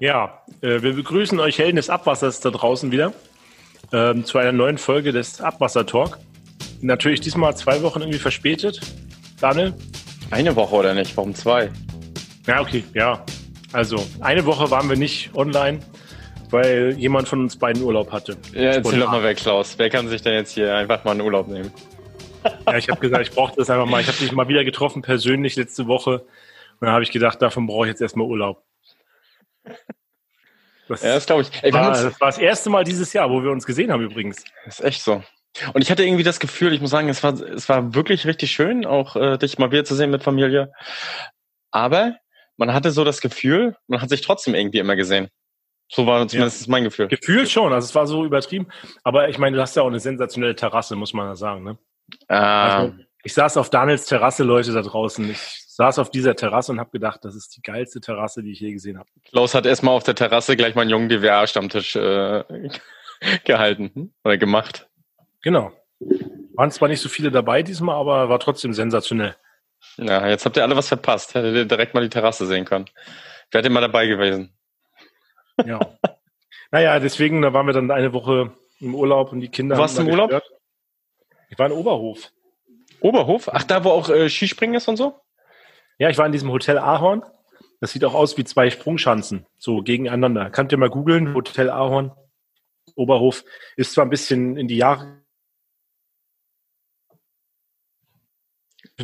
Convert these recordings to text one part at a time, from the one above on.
Ja, äh, wir begrüßen euch Helden des Abwassers da draußen wieder ähm, zu einer neuen Folge des Abwasser-Talk. Natürlich diesmal zwei Wochen irgendwie verspätet. Daniel? Eine Woche oder nicht? Warum zwei? Ja, okay, ja. Also, eine Woche waren wir nicht online, weil jemand von uns beiden Urlaub hatte. Ja, erzähl doch mal weg, Klaus. Wer kann sich denn jetzt hier einfach mal einen Urlaub nehmen? Ja, ich habe gesagt, ich brauche das einfach mal. Ich habe dich mal wieder getroffen, persönlich letzte Woche. Und dann habe ich gedacht, davon brauche ich jetzt erstmal Urlaub. Das, ja, das glaube ich. Ey, war, das war das erste Mal dieses Jahr, wo wir uns gesehen haben übrigens. Das ist echt so. Und ich hatte irgendwie das Gefühl, ich muss sagen, es war, es war wirklich richtig schön, auch äh, dich mal wieder zu sehen mit Familie. Aber man hatte so das Gefühl, man hat sich trotzdem irgendwie immer gesehen. So war zumindest ja. mein Gefühl. Gefühl schon, also es war so übertrieben. Aber ich meine, du hast ja auch eine sensationelle Terrasse, muss man ja sagen. Ne? Ah. Also, ich saß auf Daniels Terrasse, Leute da draußen. Ich saß auf dieser Terrasse und habe gedacht, das ist die geilste Terrasse, die ich je gesehen habe. Klaus hat erstmal auf der Terrasse gleich mal einen jungen DWA-Stammtisch äh, gehalten oder gemacht. Genau. Waren zwar nicht so viele dabei diesmal, aber war trotzdem sensationell. Ja, jetzt habt ihr alle was verpasst. Hättet ihr direkt mal die Terrasse sehen können. Wärt ihr mal dabei gewesen. Ja. naja, deswegen, da waren wir dann eine Woche im Urlaub und die Kinder. Du warst im Urlaub? Gestört. Ich war in Oberhof. Oberhof? Ach, da wo auch äh, Skispringen ist und so? Ja, ich war in diesem Hotel Ahorn. Das sieht auch aus wie zwei Sprungschanzen, so gegeneinander. Könnt ihr mal googeln, Hotel Ahorn, Oberhof. Ist zwar ein bisschen in die Jahre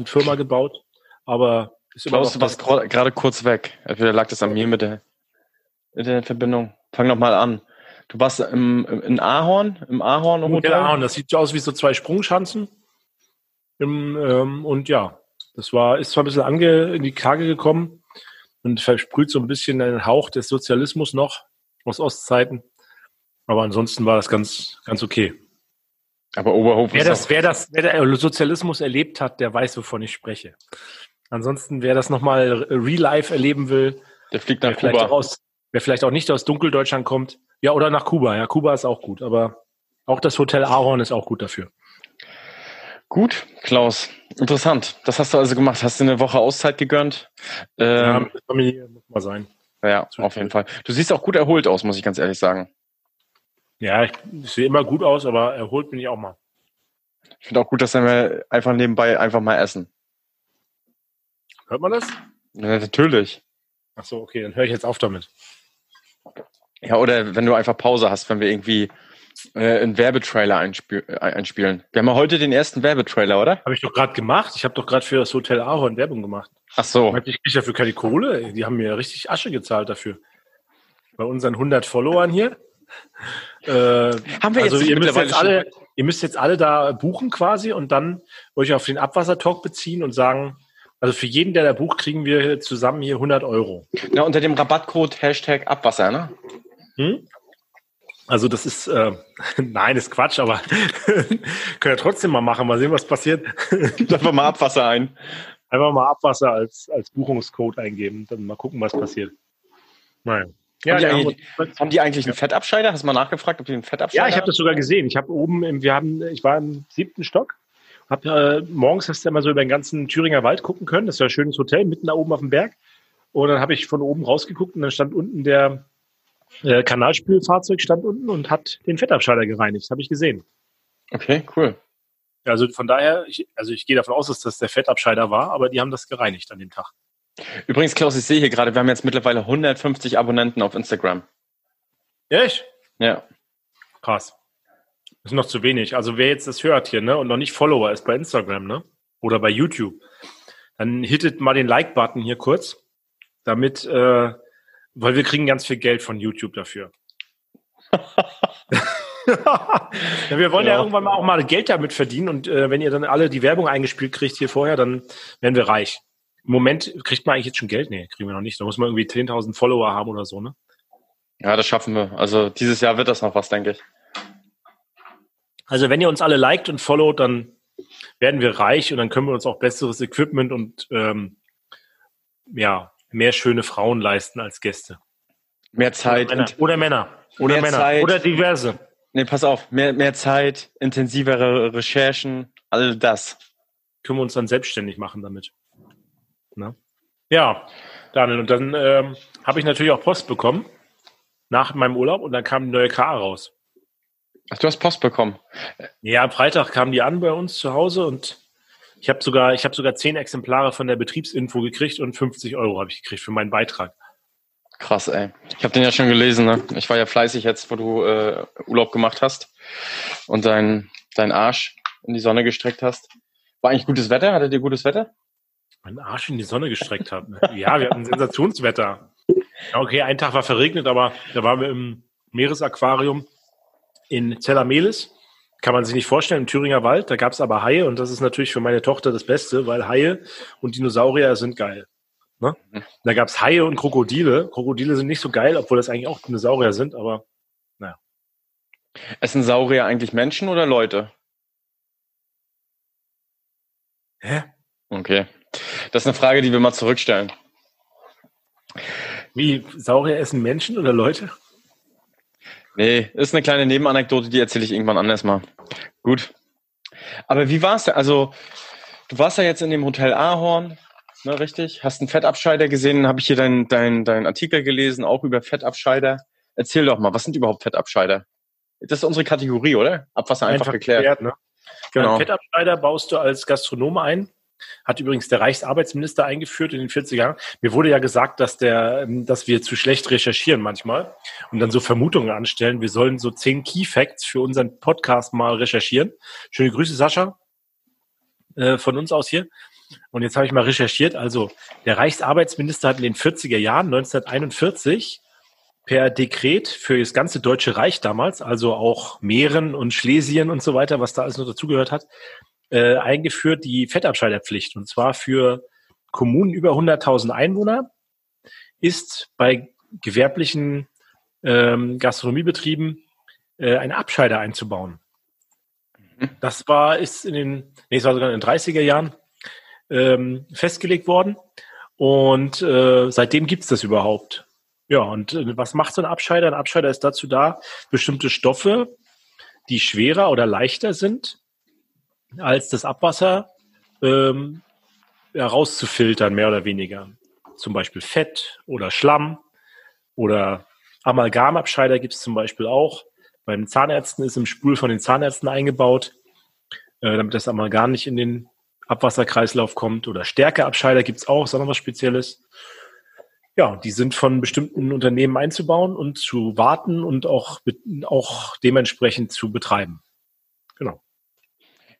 Firma gebaut, aber ist immer Klaus, du warst gerade kurz weg. Entweder lag das an mir mit der Internetverbindung. Fang noch mal an. Du warst im, in Ahorn, im Ahorn im Hotel? Ahorn, das sieht aus wie so zwei Sprungschanzen. Im, ähm, und ja, das war, ist zwar ein bisschen ange, in die Kage gekommen und versprüht so ein bisschen einen Hauch des Sozialismus noch aus Ostzeiten. Aber ansonsten war das ganz, ganz okay. Aber Oberhof wer das, wer das, wer der Sozialismus erlebt hat, der weiß, wovon ich spreche. Ansonsten, wer das nochmal real life erleben will, der fliegt nach Kuba. Aus, wer vielleicht auch nicht aus Dunkeldeutschland kommt, ja, oder nach Kuba. Ja, Kuba ist auch gut, aber auch das Hotel Ahorn ist auch gut dafür. Gut, Klaus. Interessant. Das hast du also gemacht. Hast du eine Woche Auszeit gegönnt? Ähm, ja, Familie muss mal sein. Ja, auf jeden Fall. Du siehst auch gut erholt aus, muss ich ganz ehrlich sagen. Ja, ich, ich sehe immer gut aus, aber erholt bin ich auch mal. Ich finde auch gut, dass wir einfach nebenbei einfach mal essen. Hört man das? Ja, natürlich. Ach so, okay, dann höre ich jetzt auf damit. Ja, oder wenn du einfach Pause hast, wenn wir irgendwie äh, einen Werbetrailer äh, einspielen. Wir haben ja heute den ersten Werbetrailer, oder? Habe ich doch gerade gemacht. Ich habe doch gerade für das Hotel Ahorn Werbung gemacht. Ach so. Ich kriege dafür keine Kohle. Die haben mir richtig Asche gezahlt dafür. Bei unseren 100 Followern hier. Äh, haben wir also jetzt ihr müsst jetzt alle, ihr müsst jetzt alle da buchen quasi und dann euch auf den Abwassertalk beziehen und sagen, also für jeden, der da bucht, kriegen wir zusammen hier 100 Euro. Ja, unter dem Rabattcode Hashtag Abwasser, ne? Hm? Also das ist, äh, nein, ist Quatsch, aber können wir trotzdem mal machen, mal sehen, was passiert. Einfach mal Abwasser ein. Einfach mal Abwasser als, als Buchungscode eingeben, dann mal gucken, was passiert. Nein. Ja, haben, die, haben, haben die eigentlich einen Fettabscheider? Hast du mal nachgefragt, ob die einen Fettabscheider haben? Ja, ich habe das sogar gesehen. Ich habe oben, wir haben, ich war im siebten Stock, hab, äh, morgens hast du immer so über den ganzen Thüringer Wald gucken können. Das ist ja ein schönes Hotel, mitten da oben auf dem Berg. Und dann habe ich von oben rausgeguckt und dann stand unten der, äh, Kanalspülfahrzeug stand unten und hat den Fettabscheider gereinigt. Habe ich gesehen. Okay, cool. Also von daher, ich, also ich gehe davon aus, dass das der Fettabscheider war, aber die haben das gereinigt an dem Tag. Übrigens, Klaus, ich sehe hier gerade, wir haben jetzt mittlerweile 150 Abonnenten auf Instagram. Echt? Ja. Krass. Das ist noch zu wenig. Also wer jetzt das hört hier, ne, und noch nicht Follower ist bei Instagram, ne, oder bei YouTube, dann hittet mal den Like-Button hier kurz, damit äh, weil wir kriegen ganz viel Geld von YouTube dafür. ja, wir wollen ja. ja. irgendwann mal auch mal Geld damit verdienen und äh, wenn ihr dann alle die Werbung eingespielt kriegt hier vorher, dann werden wir reich. Im Moment kriegt man eigentlich jetzt schon Geld? Nee, kriegen wir noch nicht. Da muss man irgendwie 10.000 Follower haben oder so, ne? Ja, das schaffen wir. Also dieses Jahr wird das noch was, denke ich. Also wenn ihr uns alle liked und followt, dann werden wir reich und dann können wir uns auch besseres Equipment und ähm, ja, mehr schöne Frauen leisten als Gäste. Mehr Zeit. Oder Männer. Oder, Männer. oder, Männer. Zeit. oder diverse. Nee, pass auf. Mehr, mehr Zeit, intensivere Recherchen, all das. Können wir uns dann selbstständig machen damit. Na? Ja, Daniel, und dann ähm, habe ich natürlich auch Post bekommen. nach meinem Urlaub und dann kam die neue KA raus. Ach, du hast Post bekommen. Ja, am Freitag kamen die an bei uns zu Hause und ich habe sogar, ich habe sogar zehn Exemplare von der Betriebsinfo gekriegt und 50 Euro habe ich gekriegt für meinen Beitrag. Krass, ey. Ich habe den ja schon gelesen. Ne? Ich war ja fleißig jetzt, wo du äh, Urlaub gemacht hast und dein, dein Arsch in die Sonne gestreckt hast. War eigentlich gutes Wetter? Hattet ihr gutes Wetter? Mein Arsch in die Sonne gestreckt habe. ja, wir hatten Sensationswetter. Okay, ein Tag war verregnet, aber da waren wir im Meeresaquarium in Zellamelis. Kann man sich nicht vorstellen, im Thüringer Wald. Da gab es aber Haie und das ist natürlich für meine Tochter das Beste, weil Haie und Dinosaurier sind geil. Ne? Mhm. Da gab es Haie und Krokodile. Krokodile sind nicht so geil, obwohl das eigentlich auch Dinosaurier sind, aber naja. Essen Saurier eigentlich Menschen oder Leute? Hä? Okay. Das ist eine Frage, die wir mal zurückstellen. Wie, Saurier essen Menschen oder Leute? Nee, ist eine kleine Nebenanekdote, die erzähle ich irgendwann anders mal. Gut. Aber wie war's denn? Also, du warst ja jetzt in dem Hotel Ahorn, ne, richtig? Hast einen Fettabscheider gesehen, habe ich hier deinen dein, dein Artikel gelesen, auch über Fettabscheider. Erzähl doch mal, was sind überhaupt Fettabscheider? Das ist unsere Kategorie, oder? Abwasser einfach, einfach geklärt. geklärt ne? Genau. Einen Fettabscheider baust du als Gastronom ein hat übrigens der Reichsarbeitsminister eingeführt in den 40er Jahren. Mir wurde ja gesagt, dass der, ähm, dass wir zu schlecht recherchieren manchmal und dann so Vermutungen anstellen. Wir sollen so zehn Key Facts für unseren Podcast mal recherchieren. Schöne Grüße, Sascha, äh, von uns aus hier. Und jetzt habe ich mal recherchiert. Also, der Reichsarbeitsminister hat in den 40er Jahren, 1941, per Dekret für das ganze Deutsche Reich damals, also auch Mähren und Schlesien und so weiter, was da alles noch dazugehört hat, äh, eingeführt die Fettabscheiderpflicht. Und zwar für Kommunen über 100.000 Einwohner ist bei gewerblichen ähm, Gastronomiebetrieben äh, ein Abscheider einzubauen. Mhm. Das war, ist in den, nee, es war sogar in den 30er Jahren ähm, festgelegt worden. Und äh, seitdem gibt's das überhaupt. Ja, und äh, was macht so ein Abscheider? Ein Abscheider ist dazu da, bestimmte Stoffe, die schwerer oder leichter sind, als das Abwasser ähm, herauszufiltern, mehr oder weniger. Zum Beispiel Fett oder Schlamm oder Amalgamabscheider gibt es zum Beispiel auch. Bei den Zahnärzten ist im Spul von den Zahnärzten eingebaut, äh, damit das Amalgam nicht in den Abwasserkreislauf kommt. Oder Stärkeabscheider gibt es auch, ist auch noch was Spezielles. Ja, die sind von bestimmten Unternehmen einzubauen und zu warten und auch, auch dementsprechend zu betreiben. Genau.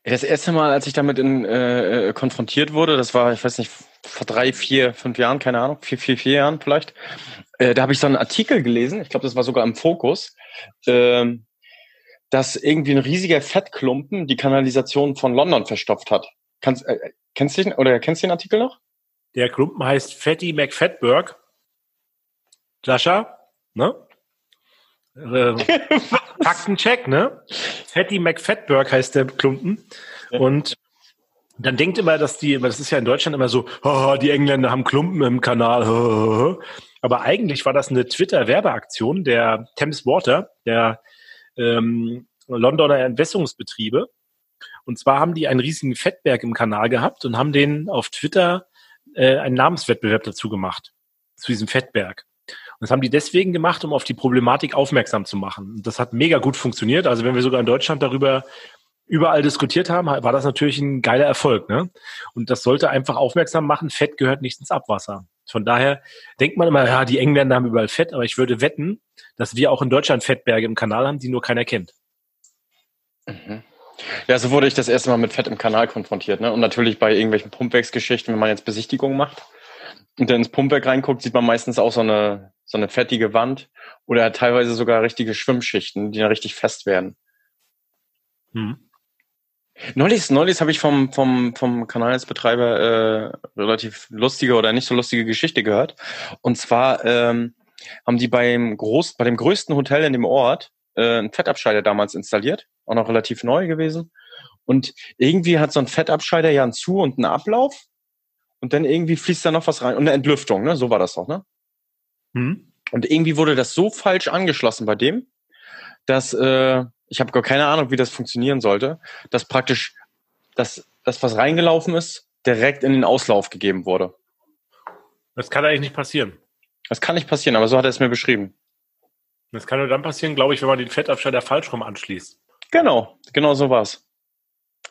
Das erste Mal, als ich damit in, äh, äh, konfrontiert wurde, das war, ich weiß nicht, vor drei, vier, fünf Jahren, keine Ahnung, vier, vier, vier Jahren vielleicht, äh, da habe ich so einen Artikel gelesen, ich glaube, das war sogar im Fokus, äh, dass irgendwie ein riesiger Fettklumpen die Kanalisation von London verstopft hat. Kannst, äh, kennst du den, oder kennst du den Artikel noch? Der Klumpen heißt Fatty McFatberg. Sascha, ne? Äh, Faktencheck, ne? Fatty McFatberg heißt der Klumpen. Ja. Und dann denkt immer, dass die, das ist ja in Deutschland immer so, oh, die Engländer haben Klumpen im Kanal. Aber eigentlich war das eine Twitter-Werbeaktion der Thames Water, der ähm, Londoner Entwässerungsbetriebe. Und zwar haben die einen riesigen Fettberg im Kanal gehabt und haben den auf Twitter äh, einen Namenswettbewerb dazu gemacht, zu diesem Fettberg. Und das haben die deswegen gemacht, um auf die Problematik aufmerksam zu machen. Und das hat mega gut funktioniert. Also wenn wir sogar in Deutschland darüber überall diskutiert haben, war das natürlich ein geiler Erfolg. Ne? Und das sollte einfach aufmerksam machen, Fett gehört nicht ins Abwasser. Von daher denkt man immer, ja, die Engländer haben überall Fett, aber ich würde wetten, dass wir auch in Deutschland Fettberge im Kanal haben, die nur keiner kennt. Mhm. Ja, so wurde ich das erste Mal mit Fett im Kanal konfrontiert. Ne? Und natürlich bei irgendwelchen Pumpwerksgeschichten, wenn man jetzt Besichtigungen macht und dann ins Pumpwerk reinguckt, sieht man meistens auch so eine so eine fettige Wand oder teilweise sogar richtige Schwimmschichten, die dann richtig fest werden. Hm. Neulich, neulich habe ich vom, vom, vom Kanalsbetreiber äh, relativ lustige oder nicht so lustige Geschichte gehört. Und zwar ähm, haben die beim Groß, bei dem größten Hotel in dem Ort äh, einen Fettabscheider damals installiert, auch noch relativ neu gewesen. Und irgendwie hat so ein Fettabscheider ja einen Zu- und einen Ablauf. Und dann irgendwie fließt da noch was rein. Und eine Entlüftung, ne? So war das doch, ne? Mhm. Und irgendwie wurde das so falsch angeschlossen bei dem, dass äh, ich habe gar keine Ahnung, wie das funktionieren sollte, dass praktisch das, das, was reingelaufen ist, direkt in den Auslauf gegeben wurde. Das kann eigentlich nicht passieren. Das kann nicht passieren, aber so hat er es mir beschrieben. Das kann nur dann passieren, glaube ich, wenn man den Fettabscheider falsch rum anschließt. Genau, genau so war's.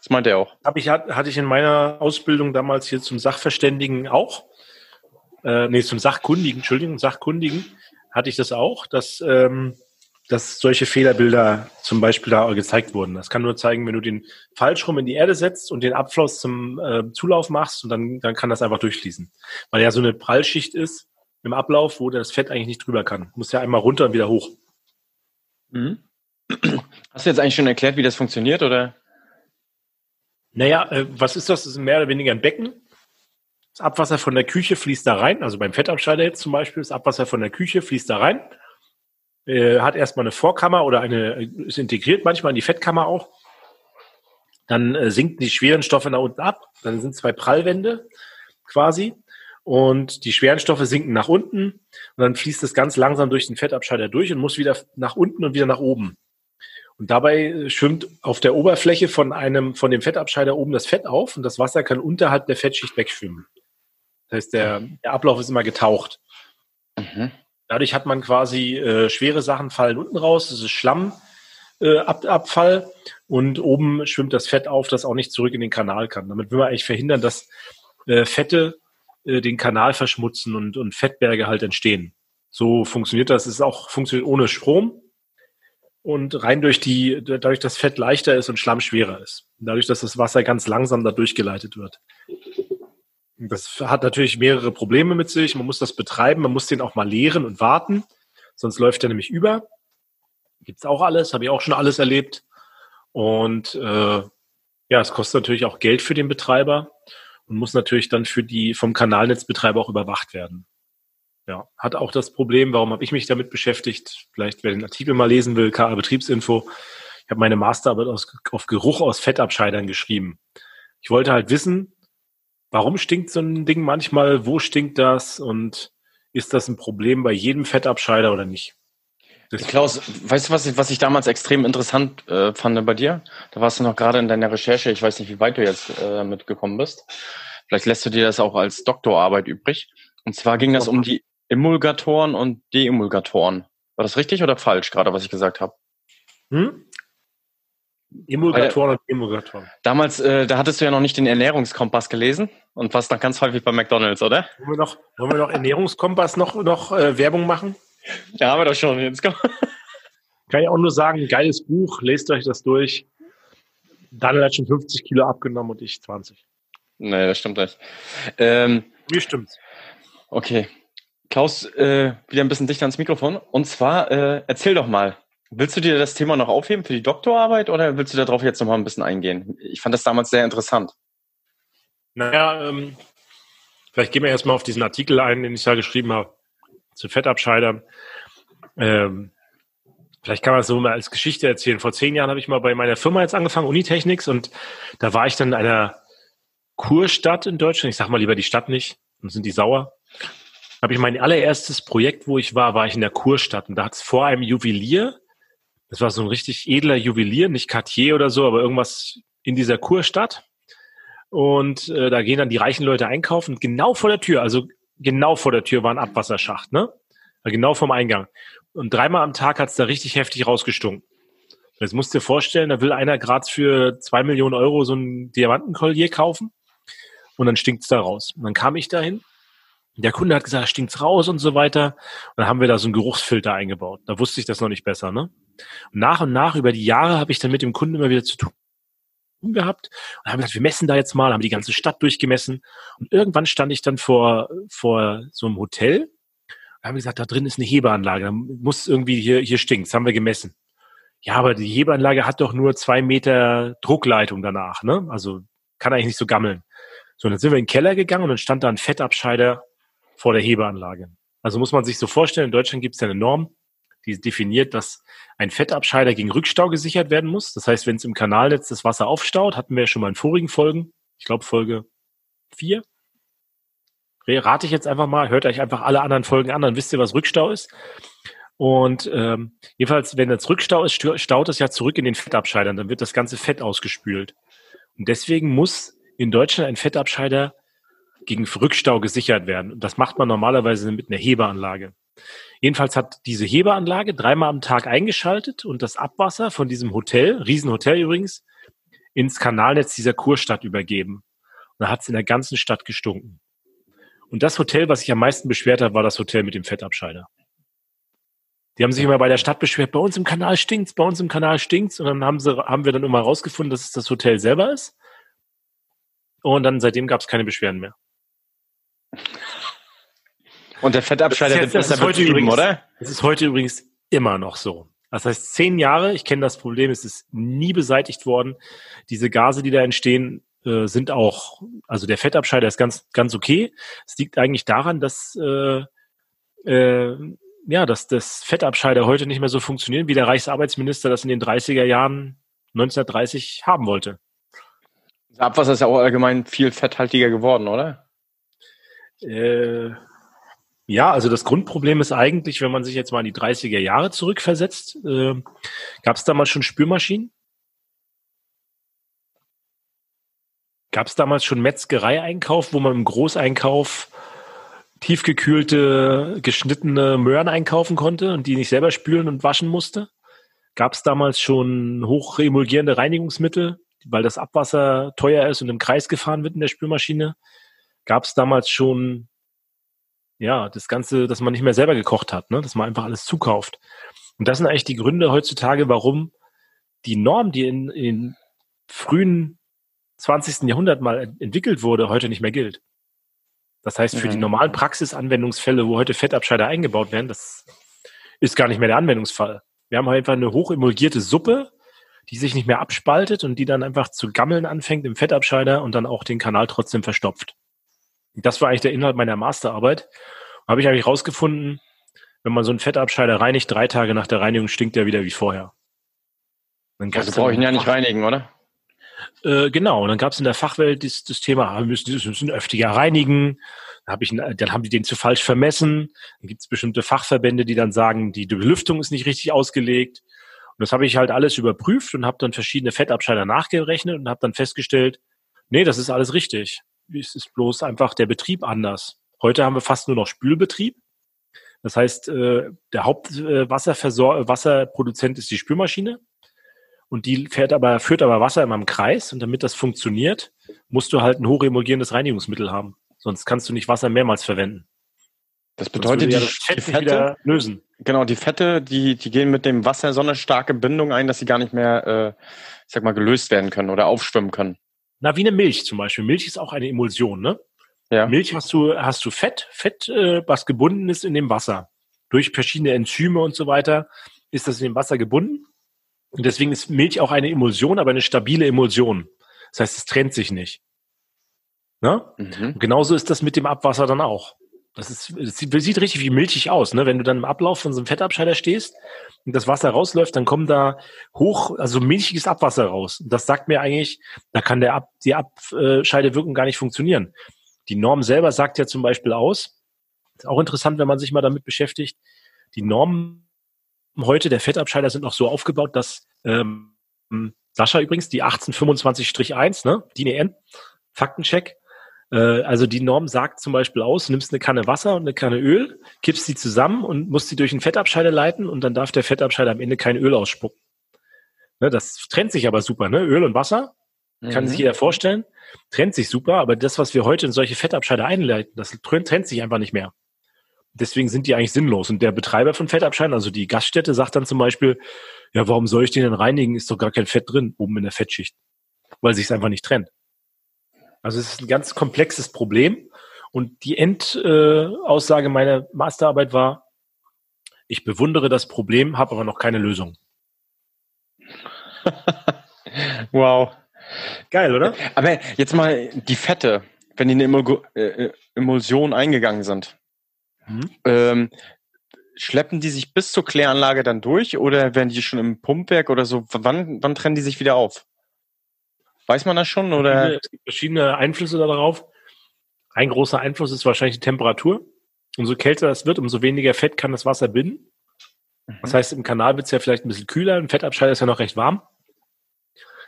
Das meinte er auch. Hab ich, hatte ich in meiner Ausbildung damals hier zum Sachverständigen auch. Äh, nee, zum Sachkundigen, Entschuldigung, Sachkundigen hatte ich das auch, dass, ähm, dass solche Fehlerbilder zum Beispiel da gezeigt wurden. Das kann nur zeigen, wenn du den falsch rum in die Erde setzt und den Abfluss zum äh, Zulauf machst und dann, dann kann das einfach durchfließen. Weil ja so eine Prallschicht ist im Ablauf, wo das Fett eigentlich nicht drüber kann. Muss ja einmal runter und wieder hoch. Mhm. Hast du jetzt eigentlich schon erklärt, wie das funktioniert, oder? Naja, äh, was ist das? Das ist mehr oder weniger ein Becken. Das Abwasser von der Küche fließt da rein, also beim Fettabscheider jetzt zum Beispiel, das Abwasser von der Küche fließt da rein, äh, hat erstmal eine Vorkammer oder eine, ist integriert manchmal in die Fettkammer auch. Dann äh, sinken die schweren Stoffe nach unten ab, dann sind zwei Prallwände quasi und die schweren Stoffe sinken nach unten und dann fließt es ganz langsam durch den Fettabscheider durch und muss wieder nach unten und wieder nach oben. Und dabei schwimmt auf der Oberfläche von einem, von dem Fettabscheider oben das Fett auf und das Wasser kann unterhalb der Fettschicht wegschwimmen. Das heißt, der, der Ablauf ist immer getaucht. Mhm. Dadurch hat man quasi äh, schwere Sachen fallen unten raus, das ist Schlammabfall äh, und oben schwimmt das Fett auf, das auch nicht zurück in den Kanal kann. Damit will man eigentlich verhindern, dass äh, Fette äh, den Kanal verschmutzen und, und Fettberge halt entstehen. So funktioniert das. Es ist auch funktioniert ohne Strom und rein durch die, dadurch, dass Fett leichter ist und Schlamm schwerer ist. Dadurch, dass das Wasser ganz langsam da durchgeleitet wird. Das hat natürlich mehrere Probleme mit sich. Man muss das betreiben, man muss den auch mal leeren und warten, sonst läuft er nämlich über. Gibt's auch alles, habe ich auch schon alles erlebt. Und äh, ja, es kostet natürlich auch Geld für den Betreiber und muss natürlich dann für die vom Kanalnetzbetreiber auch überwacht werden. Ja, hat auch das Problem, warum habe ich mich damit beschäftigt? Vielleicht, wer den Artikel mal lesen will, KA Betriebsinfo. Ich habe meine Masterarbeit aus, auf Geruch aus Fettabscheidern geschrieben. Ich wollte halt wissen, Warum stinkt so ein Ding manchmal? Wo stinkt das? Und ist das ein Problem bei jedem Fettabscheider oder nicht? Das Klaus, weißt du, was ich, was ich damals extrem interessant äh, fand bei dir? Da warst du noch gerade in deiner Recherche. Ich weiß nicht, wie weit du jetzt äh, mitgekommen bist. Vielleicht lässt du dir das auch als Doktorarbeit übrig. Und zwar ging das um die Emulgatoren und Deemulgatoren. War das richtig oder falsch gerade, was ich gesagt habe? Hm? Emulgatoren und Emulgatoren. Damals, äh, da hattest du ja noch nicht den Ernährungskompass gelesen und warst noch ganz häufig bei McDonalds, oder? Wollen wir noch, wollen wir noch Ernährungskompass noch, noch äh, Werbung machen? Ja, haben wir doch schon. Jetzt komm. Kann ich auch nur sagen, geiles Buch, lest euch das durch. Daniel hat schon 50 Kilo abgenommen und ich 20. Nee, das stimmt nicht. Ähm, Wie stimmt's? Okay. Klaus, äh, wieder ein bisschen dichter ans Mikrofon. Und zwar, äh, erzähl doch mal, Willst du dir das Thema noch aufheben für die Doktorarbeit oder willst du darauf jetzt noch mal ein bisschen eingehen? Ich fand das damals sehr interessant. Naja, ähm, vielleicht gehen wir erstmal auf diesen Artikel ein, den ich da geschrieben habe, zu Fettabscheidern. Ähm, vielleicht kann man es so mal als Geschichte erzählen. Vor zehn Jahren habe ich mal bei meiner Firma jetzt angefangen, Unitechnics, und da war ich dann in einer Kurstadt in Deutschland. Ich sag mal lieber die Stadt nicht, dann sind die sauer. Habe ich mein allererstes Projekt, wo ich war, war ich in der Kurstadt. Und da hat es vor einem Juwelier das war so ein richtig edler Juwelier, nicht Cartier oder so, aber irgendwas in dieser Kurstadt. Und äh, da gehen dann die reichen Leute einkaufen. Genau vor der Tür, also genau vor der Tür war ein Abwasserschacht, ne? Genau vom Eingang. Und dreimal am Tag hat's da richtig heftig rausgestunken. Jetzt musst du dir vorstellen, da will einer gerade für zwei Millionen Euro so ein Diamantenkollier kaufen und dann stinkt's da raus. Und dann kam ich dahin. Der Kunde hat gesagt, stinkt's raus und so weiter. Und dann haben wir da so einen Geruchsfilter eingebaut. Da wusste ich das noch nicht besser, ne? Und nach und nach über die Jahre habe ich dann mit dem Kunden immer wieder zu tun gehabt und haben gesagt, wir messen da jetzt mal, haben die ganze Stadt durchgemessen und irgendwann stand ich dann vor vor so einem Hotel und haben gesagt, da drin ist eine Hebeanlage, da muss irgendwie hier hier stinkt, das haben wir gemessen. Ja, aber die Hebeanlage hat doch nur zwei Meter Druckleitung danach, ne? Also kann eigentlich nicht so gammeln. So, dann sind wir in den Keller gegangen und dann stand da ein Fettabscheider vor der Hebeanlage. Also muss man sich so vorstellen, in Deutschland gibt es ja eine Norm, die definiert, dass ein Fettabscheider gegen Rückstau gesichert werden muss. Das heißt, wenn es im Kanalnetz das Wasser aufstaut, hatten wir ja schon mal in vorigen Folgen, ich glaube Folge vier. Rate ich jetzt einfach mal, hört euch einfach alle anderen Folgen an, dann wisst ihr, was Rückstau ist. Und ähm, jedenfalls, wenn das Rückstau ist, staut es ja zurück in den Fettabscheidern, dann wird das ganze Fett ausgespült. Und deswegen muss in Deutschland ein Fettabscheider gegen Rückstau gesichert werden. Und das macht man normalerweise mit einer Hebeanlage. Jedenfalls hat diese Hebeanlage dreimal am Tag eingeschaltet und das Abwasser von diesem Hotel, Riesenhotel übrigens, ins Kanalnetz dieser Kurstadt übergeben. Und da hat es in der ganzen Stadt gestunken. Und das Hotel, was sich am meisten beschwert hat, war das Hotel mit dem Fettabscheider. Die haben sich immer bei der Stadt beschwert, bei uns im Kanal stinkt's, bei uns im Kanal stinkt's. Und dann haben sie, haben wir dann immer rausgefunden, dass es das Hotel selber ist. Und dann seitdem gab es keine Beschwerden mehr. Und der Fettabscheider wird besser heute übrigens, oder? Das ist heute übrigens immer noch so. Das heißt, zehn Jahre, ich kenne das Problem, es ist nie beseitigt worden. Diese Gase, die da entstehen, äh, sind auch, also der Fettabscheider ist ganz, ganz okay. Es liegt eigentlich daran, dass äh, äh, ja, dass das Fettabscheider heute nicht mehr so funktionieren, wie der Reichsarbeitsminister das in den 30er Jahren 1930 haben wollte. Das Abwasser ist ja auch allgemein viel fetthaltiger geworden, oder? Äh, ja, also das Grundproblem ist eigentlich, wenn man sich jetzt mal in die 30er Jahre zurückversetzt, äh, gab es damals schon Spülmaschinen? Gab es damals schon Metzgerei-Einkauf, wo man im Großeinkauf tiefgekühlte, geschnittene Möhren einkaufen konnte und die nicht selber spülen und waschen musste? Gab es damals schon hochemulgierende Reinigungsmittel, weil das Abwasser teuer ist und im Kreis gefahren wird in der Spülmaschine? Gab es damals schon ja, das Ganze, dass man nicht mehr selber gekocht hat, ne? dass man einfach alles zukauft. Und das sind eigentlich die Gründe heutzutage, warum die Norm, die in, in frühen 20. Jahrhundert mal entwickelt wurde, heute nicht mehr gilt. Das heißt, für mhm. die normalen Praxisanwendungsfälle, wo heute Fettabscheider eingebaut werden, das ist gar nicht mehr der Anwendungsfall. Wir haben einfach eine hochemulgierte Suppe, die sich nicht mehr abspaltet und die dann einfach zu gammeln anfängt im Fettabscheider und dann auch den Kanal trotzdem verstopft. Das war eigentlich der Inhalt meiner Masterarbeit. Habe ich eigentlich rausgefunden, wenn man so einen Fettabscheider reinigt, drei Tage nach der Reinigung stinkt der wieder wie vorher. Dann also brauche ich ihn ja nicht reinigen, oder? Äh, genau, und dann gab es in der Fachwelt das, das Thema, ah, wir müssen, wir müssen öfter reinigen. Dann, hab ich, dann haben die den zu falsch vermessen. Dann gibt es bestimmte Fachverbände, die dann sagen, die Belüftung ist nicht richtig ausgelegt. Und das habe ich halt alles überprüft und habe dann verschiedene Fettabscheider nachgerechnet und habe dann festgestellt, nee, das ist alles richtig es ist bloß einfach der Betrieb anders. Heute haben wir fast nur noch Spülbetrieb. Das heißt, äh, der Hauptwasserproduzent ist die Spülmaschine und die fährt aber, führt aber Wasser immer im Kreis und damit das funktioniert, musst du halt ein hochemulgierendes Reinigungsmittel haben. Sonst kannst du nicht Wasser mehrmals verwenden. Das bedeutet, die, die Fette lösen. Genau, die Fette, die, die gehen mit dem Wasser so eine starke Bindung ein, dass sie gar nicht mehr, äh, ich sag mal, gelöst werden können oder aufschwimmen können. Na, wie eine Milch zum Beispiel. Milch ist auch eine Emulsion, ne? Ja. Milch hast du, hast du Fett, Fett, äh, was gebunden ist in dem Wasser. Durch verschiedene Enzyme und so weiter ist das in dem Wasser gebunden. Und deswegen ist Milch auch eine Emulsion, aber eine stabile Emulsion. Das heißt, es trennt sich nicht. Ne? Mhm. genauso ist das mit dem Abwasser dann auch. Das, ist, das sieht, sieht richtig wie milchig aus, ne? Wenn du dann im Ablauf von so einem Fettabscheider stehst und das Wasser rausläuft, dann kommt da hoch, also milchiges Abwasser raus. Und das sagt mir eigentlich, da kann der Ab, die Abscheidewirkung gar nicht funktionieren. Die Norm selber sagt ja zum Beispiel aus, ist auch interessant, wenn man sich mal damit beschäftigt, die Normen heute der Fettabscheider sind noch so aufgebaut, dass ähm, Sascha übrigens, die 1825-1, ne, DIN EN, Faktencheck, also die Norm sagt zum Beispiel aus, du nimmst eine Kanne Wasser und eine Kanne Öl, kippst sie zusammen und musst sie durch einen Fettabscheider leiten und dann darf der Fettabscheider am Ende kein Öl ausspucken. Ne, das trennt sich aber super, ne? Öl und Wasser, kann mhm. sich jeder vorstellen, trennt sich super, aber das, was wir heute in solche Fettabscheider einleiten, das trennt sich einfach nicht mehr. Deswegen sind die eigentlich sinnlos. Und der Betreiber von Fettabscheidern, also die Gaststätte, sagt dann zum Beispiel, ja, warum soll ich den denn reinigen? Ist doch gar kein Fett drin, oben in der Fettschicht. Weil sich es einfach nicht trennt. Also es ist ein ganz komplexes Problem. Und die Endaussage äh, meiner Masterarbeit war, ich bewundere das Problem, habe aber noch keine Lösung. wow. Geil, oder? Aber jetzt mal die Fette, wenn die in eine äh, Emulsion eingegangen sind. Mhm. Ähm, schleppen die sich bis zur Kläranlage dann durch oder werden die schon im Pumpwerk oder so? Wann, wann trennen die sich wieder auf? Weiß man das schon? Oder? Es gibt verschiedene Einflüsse darauf. Ein großer Einfluss ist wahrscheinlich die Temperatur. Umso kälter es wird, umso weniger Fett kann das Wasser binden. Das mhm. heißt, im Kanal wird es ja vielleicht ein bisschen kühler, ein Fettabscheid ist ja noch recht warm.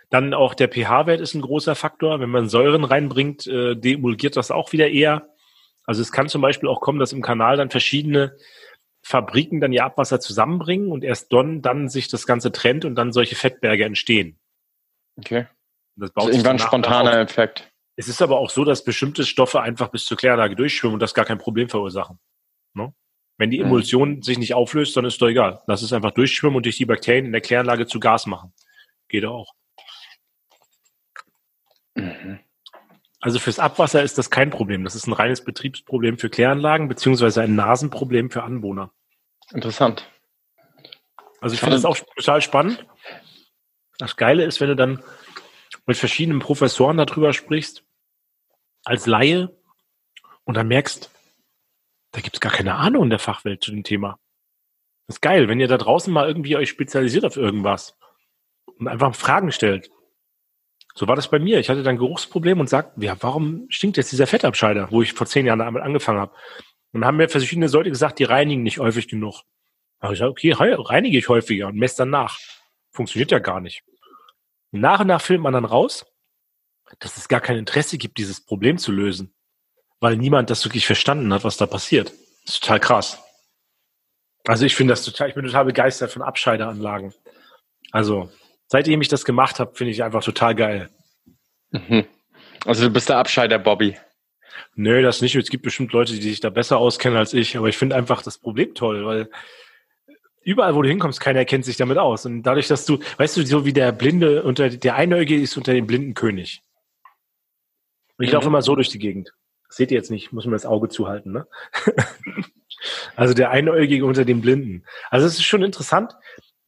Dann auch der pH-Wert ist ein großer Faktor. Wenn man Säuren reinbringt, äh, deemulgiert das auch wieder eher. Also es kann zum Beispiel auch kommen, dass im Kanal dann verschiedene Fabriken dann ihr Abwasser zusammenbringen und erst dann, dann sich das Ganze trennt und dann solche Fettberge entstehen. Okay. Das baut ist irgendwann ein spontaner Effekt. Es ist aber auch so, dass bestimmte Stoffe einfach bis zur Kläranlage durchschwimmen und das gar kein Problem verursachen. Ne? Wenn die mhm. Emulsion mhm. sich nicht auflöst, dann ist doch egal. Lass es einfach durchschwimmen und durch die Bakterien in der Kläranlage zu Gas machen. Geht auch. Mhm. Also fürs Abwasser ist das kein Problem. Das ist ein reines Betriebsproblem für Kläranlagen beziehungsweise ein Nasenproblem für Anwohner. Interessant. Also ich finde das auch total spannend. Das Geile ist, wenn du dann mit verschiedenen Professoren darüber sprichst, als Laie, und dann merkst, da gibt's gar keine Ahnung in der Fachwelt zu dem Thema. Das ist geil, wenn ihr da draußen mal irgendwie euch spezialisiert auf irgendwas und einfach Fragen stellt. So war das bei mir. Ich hatte dann Geruchsproblem und sagte, ja, warum stinkt jetzt dieser Fettabscheider, wo ich vor zehn Jahren damit angefangen habe? Und haben mir verschiedene Leute gesagt, die reinigen nicht häufig genug. Da habe ich gesagt, okay, reinige ich häufiger und messe dann nach. Funktioniert ja gar nicht. Nach und nach filmt man dann raus, dass es gar kein Interesse gibt, dieses Problem zu lösen. Weil niemand das wirklich verstanden hat, was da passiert. Das ist total krass. Also ich finde das total, ich bin total begeistert von Abscheideranlagen. Also seitdem ich das gemacht habe, finde ich einfach total geil. Mhm. Also du bist der Abscheider, Bobby. Nö, das nicht. Es gibt bestimmt Leute, die sich da besser auskennen als ich, aber ich finde einfach das Problem toll, weil überall, wo du hinkommst, keiner kennt sich damit aus. Und dadurch, dass du, weißt du, so wie der Blinde unter, der Einäugige ist unter dem blinden König. Und ich mhm. laufe immer so durch die Gegend. Das seht ihr jetzt nicht, muss mir das Auge zuhalten, ne? also der Einäugige unter dem Blinden. Also es ist schon interessant,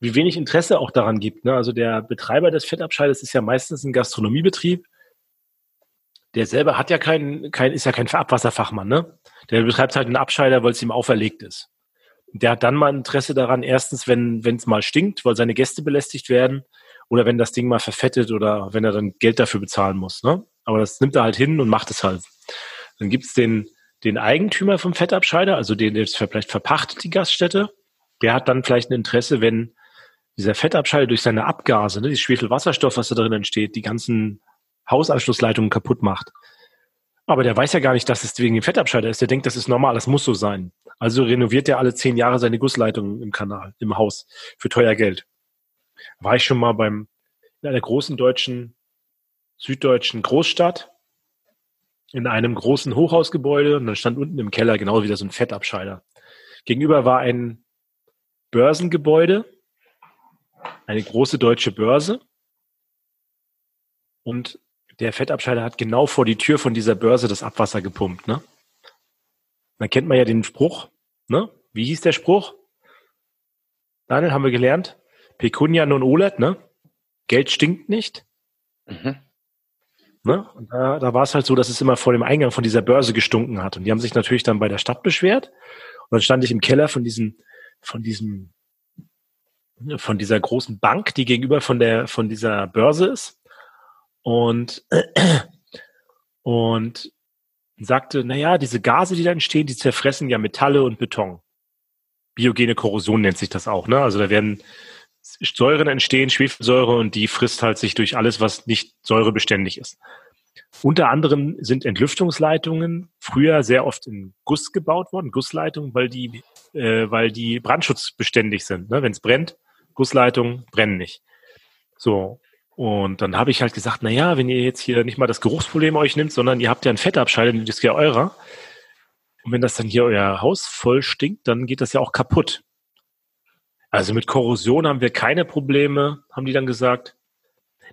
wie wenig Interesse auch daran gibt. Ne? Also der Betreiber des Fettabscheiders ist ja meistens ein Gastronomiebetrieb. Der selber hat ja kein, kein ist ja kein Abwasserfachmann, ne? Der betreibt halt einen Abscheider, weil es ihm auferlegt ist. Der hat dann mal Interesse daran, erstens, wenn es mal stinkt, weil seine Gäste belästigt werden, oder wenn das Ding mal verfettet oder wenn er dann Geld dafür bezahlen muss. Ne? Aber das nimmt er halt hin und macht es halt. Dann gibt's den, den Eigentümer vom Fettabscheider, also den, der vielleicht verpachtet die Gaststätte. Der hat dann vielleicht ein Interesse, wenn dieser Fettabscheider durch seine Abgase, ne, dieses Schwefelwasserstoff, was da drin entsteht, die ganzen Hausanschlussleitungen kaputt macht. Aber der weiß ja gar nicht, dass es wegen dem Fettabscheider ist. Der denkt, das ist normal, das muss so sein. Also renoviert er alle zehn Jahre seine Gussleitungen im Kanal, im Haus, für teuer Geld. War ich schon mal beim, in einer großen deutschen, süddeutschen Großstadt, in einem großen Hochhausgebäude und dann stand unten im Keller genau wieder so ein Fettabscheider. Gegenüber war ein Börsengebäude, eine große deutsche Börse. Und der Fettabscheider hat genau vor die Tür von dieser Börse das Abwasser gepumpt. Ne? Da kennt man ja den Spruch. Ne? Wie hieß der Spruch? Daniel, haben wir gelernt. Pecunia non olet, ne? Geld stinkt nicht. Mhm. Ne? Und da, da war es halt so, dass es immer vor dem Eingang von dieser Börse gestunken hat. Und die haben sich natürlich dann bei der Stadt beschwert. Und dann stand ich im Keller von diesem, von diesem von dieser großen Bank, die gegenüber von der, von dieser Börse ist. Und, und sagte, naja, diese Gase, die da entstehen, die zerfressen ja Metalle und Beton. Biogene Korrosion nennt sich das auch, ne? Also da werden Säuren entstehen, Schwefelsäure, und die frisst halt sich durch alles, was nicht säurebeständig ist. Unter anderem sind Entlüftungsleitungen früher sehr oft in Guss gebaut worden, Gussleitungen, weil die, äh, weil die brandschutzbeständig sind. Ne? Wenn es brennt, Gussleitungen brennen nicht. So. Und dann habe ich halt gesagt, na ja, wenn ihr jetzt hier nicht mal das Geruchsproblem euch nimmt, sondern ihr habt ja einen Fettabscheider, das ist ja eurer. Und wenn das dann hier euer Haus voll stinkt, dann geht das ja auch kaputt. Also mit Korrosion haben wir keine Probleme, haben die dann gesagt.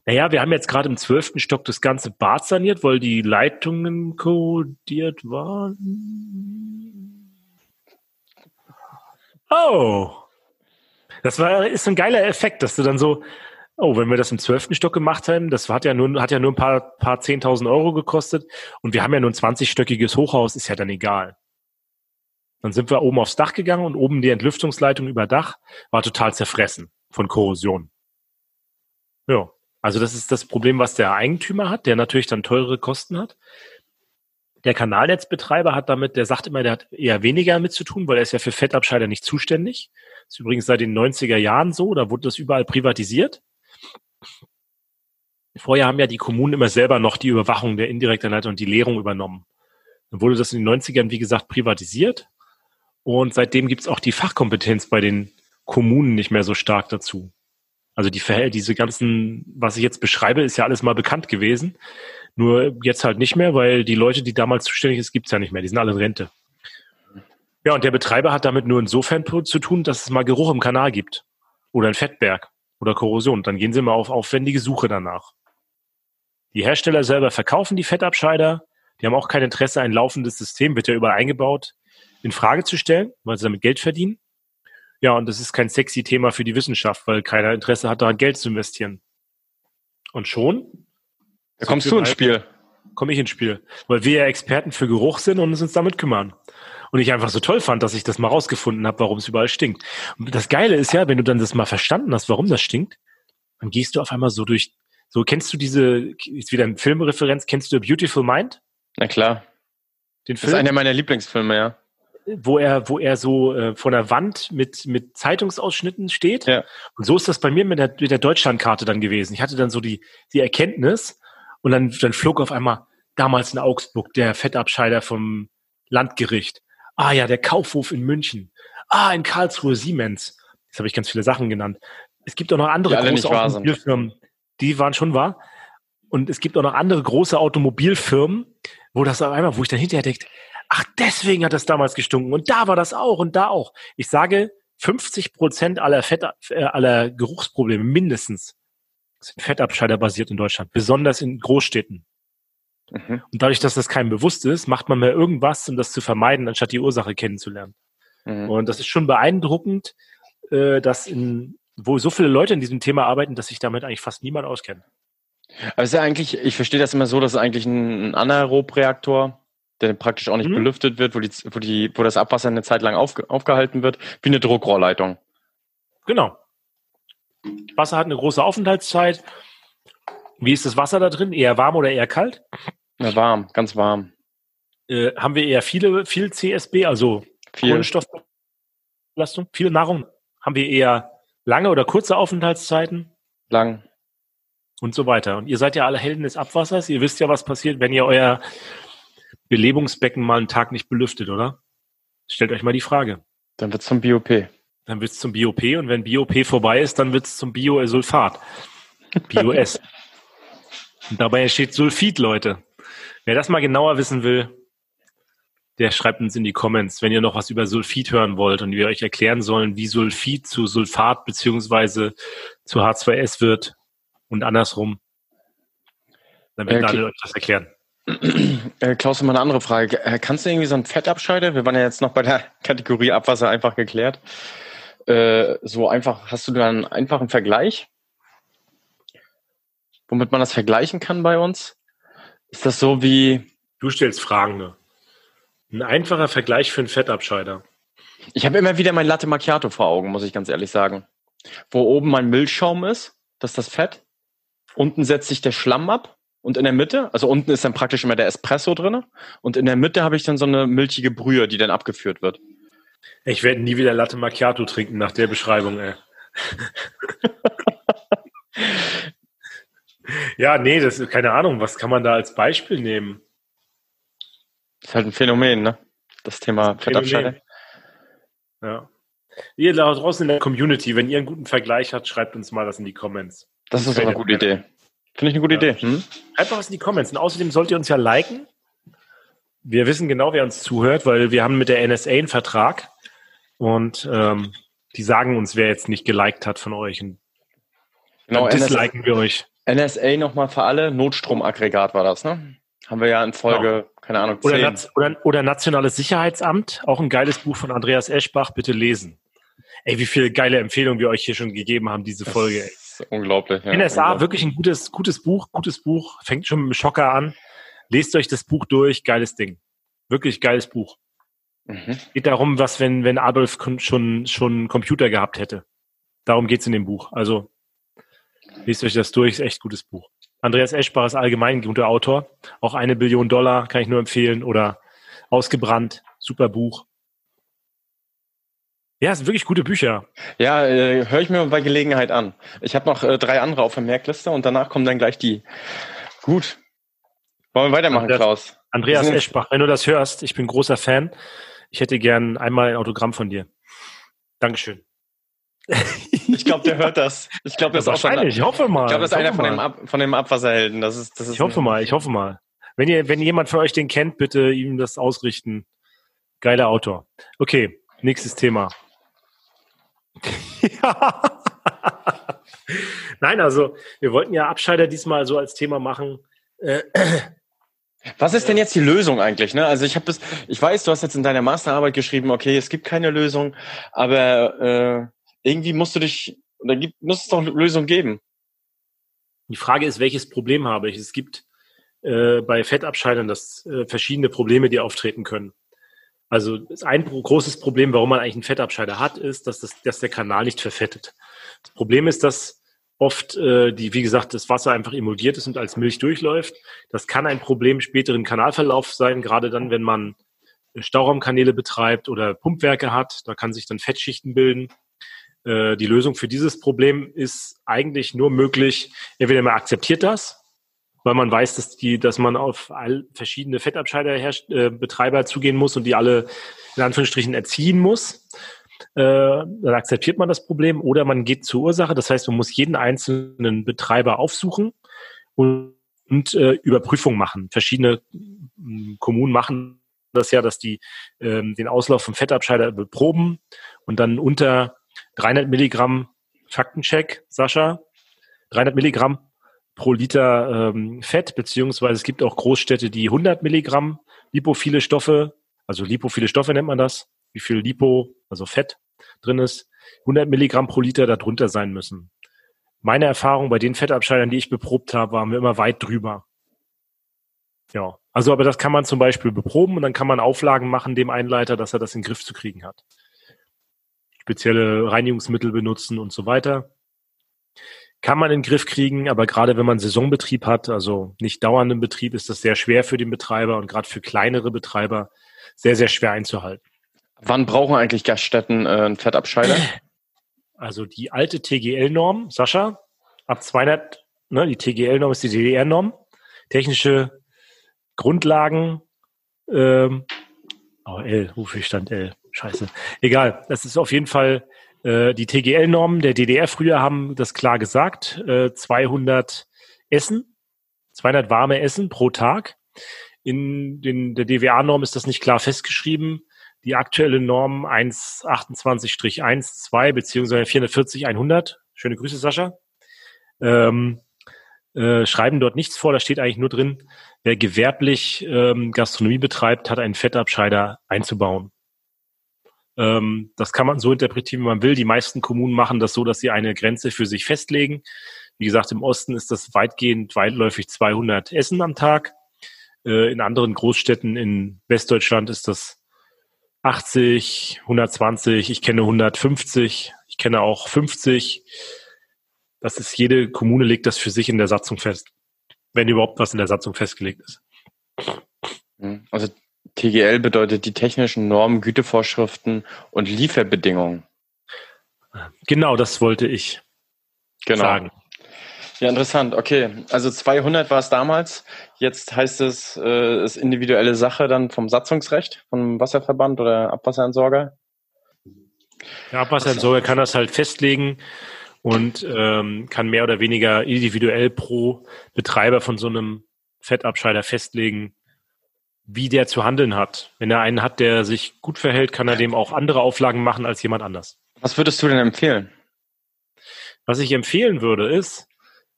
Naja, wir haben jetzt gerade im zwölften Stock das ganze Bad saniert, weil die Leitungen korrodiert waren. Oh, das war, ist ein geiler Effekt, dass du dann so, oh, wenn wir das im zwölften Stock gemacht haben, das hat ja nur, hat ja nur ein paar, paar zehntausend Euro gekostet und wir haben ja nur ein 20-stöckiges Hochhaus, ist ja dann egal. Dann sind wir oben aufs Dach gegangen und oben die Entlüftungsleitung über Dach war total zerfressen von Korrosion. Ja, also das ist das Problem, was der Eigentümer hat, der natürlich dann teure Kosten hat. Der Kanalnetzbetreiber hat damit, der sagt immer, der hat eher weniger damit zu tun, weil er ist ja für Fettabscheider nicht zuständig. Das ist übrigens seit den 90er Jahren so, da wurde das überall privatisiert. Vorher haben ja die Kommunen immer selber noch die Überwachung der indirekten Leitung und die Leerung übernommen. Dann wurde das in den 90ern, wie gesagt, privatisiert. Und seitdem gibt's auch die Fachkompetenz bei den Kommunen nicht mehr so stark dazu. Also die Verhält diese ganzen, was ich jetzt beschreibe, ist ja alles mal bekannt gewesen. Nur jetzt halt nicht mehr, weil die Leute, die damals zuständig ist, gibt's ja nicht mehr. Die sind alle in Rente. Ja, und der Betreiber hat damit nur insofern zu tun, dass es mal Geruch im Kanal gibt. Oder ein Fettberg oder Korrosion. Dann gehen sie mal auf aufwendige Suche danach. Die Hersteller selber verkaufen die Fettabscheider. Die haben auch kein Interesse, ein laufendes System, wird ja überall eingebaut, in Frage zu stellen, weil sie damit Geld verdienen. Ja, und das ist kein sexy Thema für die Wissenschaft, weil keiner Interesse hat, daran Geld zu investieren. Und schon. Da kommst du ins Spiel. Komme ich ins Spiel. Weil wir ja Experten für Geruch sind und uns damit kümmern. Und ich einfach so toll fand, dass ich das mal rausgefunden habe, warum es überall stinkt. Und das Geile ist ja, wenn du dann das mal verstanden hast, warum das stinkt, dann gehst du auf einmal so durch, so kennst du diese, ist wieder eine Filmreferenz, kennst du Beautiful Mind? Na klar. Den Film? Das ist einer meiner Lieblingsfilme, ja. Wo er, wo er so äh, vor der Wand mit, mit Zeitungsausschnitten steht. Ja. Und so ist das bei mir mit der, mit der Deutschlandkarte dann gewesen. Ich hatte dann so die, die Erkenntnis und dann, dann flog auf einmal damals in Augsburg der Fettabscheider vom Landgericht. Ah ja, der Kaufhof in München. Ah, in Karlsruhe Siemens. Jetzt habe ich ganz viele Sachen genannt. Es gibt auch noch andere große Automobilfirmen. Die waren schon wahr. Und es gibt auch noch andere große Automobilfirmen, wo das auf einmal, wo ich dann hinterher denke, ach, deswegen hat das damals gestunken. Und da war das auch und da auch. Ich sage, 50 Prozent aller Fett, äh, aller Geruchsprobleme mindestens sind Fettabscheider basiert in Deutschland, besonders in Großstädten. Mhm. Und dadurch, dass das keinem bewusst ist, macht man mehr irgendwas, um das zu vermeiden, anstatt die Ursache kennenzulernen. Mhm. Und das ist schon beeindruckend, äh, dass in, wo so viele Leute in diesem Thema arbeiten, dass sich damit eigentlich fast niemand auskennt. Aber es ist ja eigentlich, ich verstehe das immer so, dass es eigentlich ein Anaerobreaktor, der praktisch auch nicht mhm. belüftet wird, wo, die, wo, die, wo das Abwasser eine Zeit lang auf, aufgehalten wird, wie eine Druckrohrleitung. Genau. Wasser hat eine große Aufenthaltszeit. Wie ist das Wasser da drin? Eher warm oder eher kalt? Ja, warm, ganz warm. Äh, haben wir eher viele, viel CSB, also viel. Kohlenstoffbelastung, viel Nahrung? Haben wir eher lange oder kurze Aufenthaltszeiten? Lang. Und so weiter. Und ihr seid ja alle Helden des Abwassers. Ihr wisst ja, was passiert, wenn ihr euer Belebungsbecken mal einen Tag nicht belüftet, oder? Stellt euch mal die Frage. Dann wird's zum BOP. Dann wird's zum BOP und wenn BOP vorbei ist, dann wird's zum Biosulfat. BOS. Dabei entsteht Sulfid, Leute. Wer das mal genauer wissen will, der schreibt uns in die Comments, wenn ihr noch was über Sulfid hören wollt und wir euch erklären sollen, wie Sulfid zu Sulfat beziehungsweise zu H2S wird und andersrum. Dann wird äh, Daniel euch das erklären. Äh, Klaus, mal eine andere Frage. Äh, kannst du irgendwie so ein Fettabscheider? Wir waren ja jetzt noch bei der Kategorie Abwasser einfach geklärt. Äh, so einfach, hast du da einen einfachen Vergleich? Womit man das vergleichen kann bei uns? Ist das so wie. Du stellst Fragen, ne? Ein einfacher Vergleich für einen Fettabscheider. Ich habe immer wieder mein Latte Macchiato vor Augen, muss ich ganz ehrlich sagen. Wo oben mein Milchschaum ist, das ist das Fett. Unten setzt sich der Schlamm ab und in der Mitte, also unten ist dann praktisch immer der Espresso drin und in der Mitte habe ich dann so eine milchige Brühe, die dann abgeführt wird. Ich werde nie wieder Latte Macchiato trinken nach der Beschreibung, ey. Ja, nee, das ist keine Ahnung. Was kann man da als Beispiel nehmen? Das ist halt ein Phänomen, ne? Das Thema Fettabscheide. Ja. Ihr da draußen in der Community, wenn ihr einen guten Vergleich habt, schreibt uns mal das in die Comments. Das, das ist eine gute Idee. Finde ich eine gute ja. Idee. Hm? Schreibt mal was in die Comments. Und außerdem sollt ihr uns ja liken. Wir wissen genau, wer uns zuhört, weil wir haben mit der NSA einen Vertrag und ähm, die sagen uns, wer jetzt nicht geliked hat von euch. Und genau, dann disliken NSA. wir euch. NSA nochmal für alle, Notstromaggregat war das, ne? Haben wir ja in Folge, genau. keine Ahnung, 10. Oder, oder, oder Nationales Sicherheitsamt, auch ein geiles Buch von Andreas Eschbach, bitte lesen. Ey, wie viele geile Empfehlungen wir euch hier schon gegeben haben, diese Folge. Ey. unglaublich. Ja, NSA, unglaublich. wirklich ein gutes, gutes Buch, gutes Buch, fängt schon mit dem Schocker an. Lest euch das Buch durch, geiles Ding. Wirklich geiles Buch. Mhm. Geht darum, was, wenn, wenn Adolf schon, schon einen Computer gehabt hätte. Darum geht's in dem Buch. Also Lest euch das durch, ist echt gutes Buch. Andreas Eschbach ist allgemein ein guter Autor. Auch eine Billion Dollar kann ich nur empfehlen. Oder Ausgebrannt, super Buch. Ja, es sind wirklich gute Bücher. Ja, äh, höre ich mir bei Gelegenheit an. Ich habe noch äh, drei andere auf der Merkliste und danach kommen dann gleich die. Gut. Wollen wir weitermachen, Andreas, Klaus? Andreas Eschbach, wenn du das hörst, ich bin großer Fan. Ich hätte gern einmal ein Autogramm von dir. Dankeschön. Ich glaube, der hört das. Ich glaube, das ist wahrscheinlich. ich hoffe mal. Ich glaube, das ist einer von dem, Ab von dem Abwasserhelden. Das ist, das ist ich hoffe mal. Ich hoffe mal. Wenn ihr, wenn jemand von euch den kennt, bitte ihm das ausrichten. Geiler Autor. Okay, nächstes Thema. ja. Nein, also wir wollten ja Abscheider diesmal so als Thema machen. Äh, was ist denn jetzt die Lösung eigentlich? Ne? Also ich habe das, ich weiß, du hast jetzt in deiner Masterarbeit geschrieben, okay, es gibt keine Lösung, aber äh, irgendwie musst du dich, da gibt, muss es doch eine Lösung geben. Die Frage ist, welches Problem habe ich? Es gibt äh, bei Fettabscheidern das äh, verschiedene Probleme, die auftreten können. Also ein großes Problem, warum man eigentlich einen Fettabscheider hat, ist, dass, das, dass der Kanal nicht verfettet. Das Problem ist, dass oft äh, die, wie gesagt, das Wasser einfach emulgiert ist und als Milch durchläuft. Das kann ein Problem später im Kanalverlauf sein, gerade dann, wenn man Stauraumkanäle betreibt oder Pumpwerke hat. Da kann sich dann Fettschichten bilden. Äh, die Lösung für dieses Problem ist eigentlich nur möglich, entweder man akzeptiert das, weil man weiß, dass die, dass man auf all verschiedene Fettabscheiderbetreiber äh, zugehen muss und die alle in Anführungsstrichen erziehen muss. Äh, dann akzeptiert man das Problem oder man geht zur Ursache. Das heißt, man muss jeden einzelnen Betreiber aufsuchen und, und äh, Überprüfung machen. Verschiedene äh, Kommunen machen das ja, dass die ähm, den Auslauf vom Fettabscheider beproben und dann unter 300 Milligramm Faktencheck, Sascha, 300 Milligramm pro Liter ähm, Fett, beziehungsweise es gibt auch Großstädte, die 100 Milligramm lipophile Stoffe, also lipophile Stoffe nennt man das, wie viel Lipo, also Fett drin ist, 100 Milligramm pro Liter darunter sein müssen. Meine Erfahrung bei den Fettabscheidern, die ich beprobt habe, waren wir immer weit drüber. Ja, also aber das kann man zum Beispiel beproben und dann kann man Auflagen machen dem Einleiter, dass er das in den Griff zu kriegen hat spezielle Reinigungsmittel benutzen und so weiter. Kann man in den Griff kriegen, aber gerade wenn man Saisonbetrieb hat, also nicht dauernden Betrieb, ist das sehr schwer für den Betreiber und gerade für kleinere Betreiber sehr, sehr schwer einzuhalten. Wann brauchen eigentlich Gaststätten äh, einen Fettabscheider? Also die alte TGL-Norm, Sascha, ab 200, ne, die TGL-Norm ist die DDR-Norm, technische Grundlagen, ähm, oh, L, wofür stand L? Scheiße. Egal. Das ist auf jeden Fall äh, die TGL-Normen der DDR früher haben das klar gesagt. Äh, 200 Essen, 200 warme Essen pro Tag. In den, der DWA-Norm ist das nicht klar festgeschrieben. Die aktuelle Norm 128-1, beziehungsweise 440-100. Schöne Grüße, Sascha. Ähm, äh, schreiben dort nichts vor. Da steht eigentlich nur drin, wer gewerblich ähm, Gastronomie betreibt, hat einen Fettabscheider einzubauen. Ähm, das kann man so interpretieren, wie man will. Die meisten Kommunen machen das so, dass sie eine Grenze für sich festlegen. Wie gesagt, im Osten ist das weitgehend weitläufig 200 Essen am Tag. Äh, in anderen Großstädten in Westdeutschland ist das 80, 120, ich kenne 150, ich kenne auch 50. Das ist, jede Kommune legt das für sich in der Satzung fest, wenn überhaupt was in der Satzung festgelegt ist. Also TGL bedeutet die technischen Normen, Gütevorschriften und Lieferbedingungen. Genau, das wollte ich genau. sagen. Ja, interessant. Okay, also 200 war es damals. Jetzt heißt es, äh, ist individuelle Sache dann vom Satzungsrecht, vom Wasserverband oder Abwasserentsorger? Der Abwasserentsorger kann das halt festlegen und ähm, kann mehr oder weniger individuell pro Betreiber von so einem Fettabscheider festlegen, wie der zu handeln hat. Wenn er einen hat, der sich gut verhält, kann er dem auch andere Auflagen machen als jemand anders. Was würdest du denn empfehlen? Was ich empfehlen würde, ist,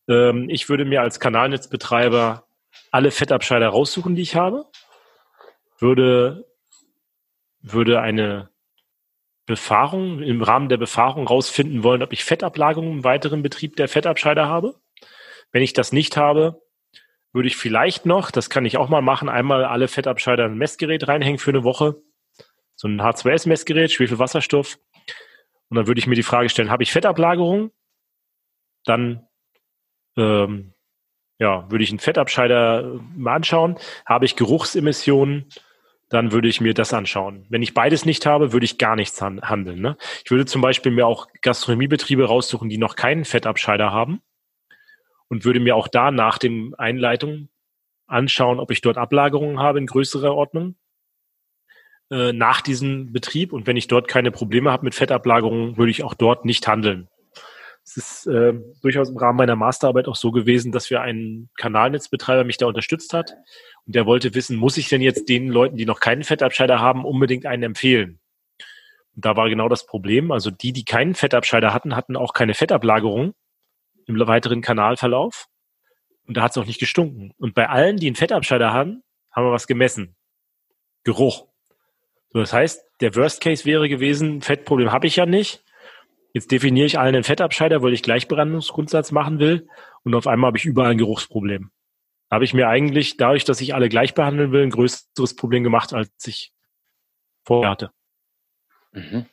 ähm, ich würde mir als Kanalnetzbetreiber alle Fettabscheider raussuchen, die ich habe, würde, würde eine Befahrung, im Rahmen der Befahrung rausfinden wollen, ob ich Fettablagerungen im weiteren Betrieb der Fettabscheider habe. Wenn ich das nicht habe, würde ich vielleicht noch, das kann ich auch mal machen, einmal alle Fettabscheider ein Messgerät reinhängen für eine Woche. So ein H2S-Messgerät, Schwefelwasserstoff. Und dann würde ich mir die Frage stellen, habe ich Fettablagerung? Dann ähm, ja, würde ich einen Fettabscheider äh, mal anschauen. Habe ich Geruchsemissionen? Dann würde ich mir das anschauen. Wenn ich beides nicht habe, würde ich gar nichts handeln. Ne? Ich würde zum Beispiel mir auch Gastronomiebetriebe raussuchen, die noch keinen Fettabscheider haben und würde mir auch da nach dem Einleitung anschauen, ob ich dort Ablagerungen habe in größerer Ordnung. äh, nach diesem Betrieb. Und wenn ich dort keine Probleme habe mit Fettablagerungen, würde ich auch dort nicht handeln. Es ist äh, durchaus im Rahmen meiner Masterarbeit auch so gewesen, dass wir einen Kanalnetzbetreiber mich da unterstützt hat. Und der wollte wissen, muss ich denn jetzt den Leuten, die noch keinen Fettabscheider haben, unbedingt einen empfehlen? Und da war genau das Problem. Also die, die keinen Fettabscheider hatten, hatten auch keine Fettablagerung im weiteren Kanalverlauf. Und da hat es auch nicht gestunken. Und bei allen, die einen Fettabscheider haben, haben wir was gemessen. Geruch. So, das heißt, der Worst Case wäre gewesen, Fettproblem habe ich ja nicht. Jetzt definiere ich allen einen Fettabscheider, weil ich Gleichbehandlungsgrundsatz machen will. Und auf einmal habe ich überall ein Geruchsproblem. Da habe ich mir eigentlich, dadurch, dass ich alle gleich behandeln will, ein größeres Problem gemacht, als ich vorher hatte. Mhm.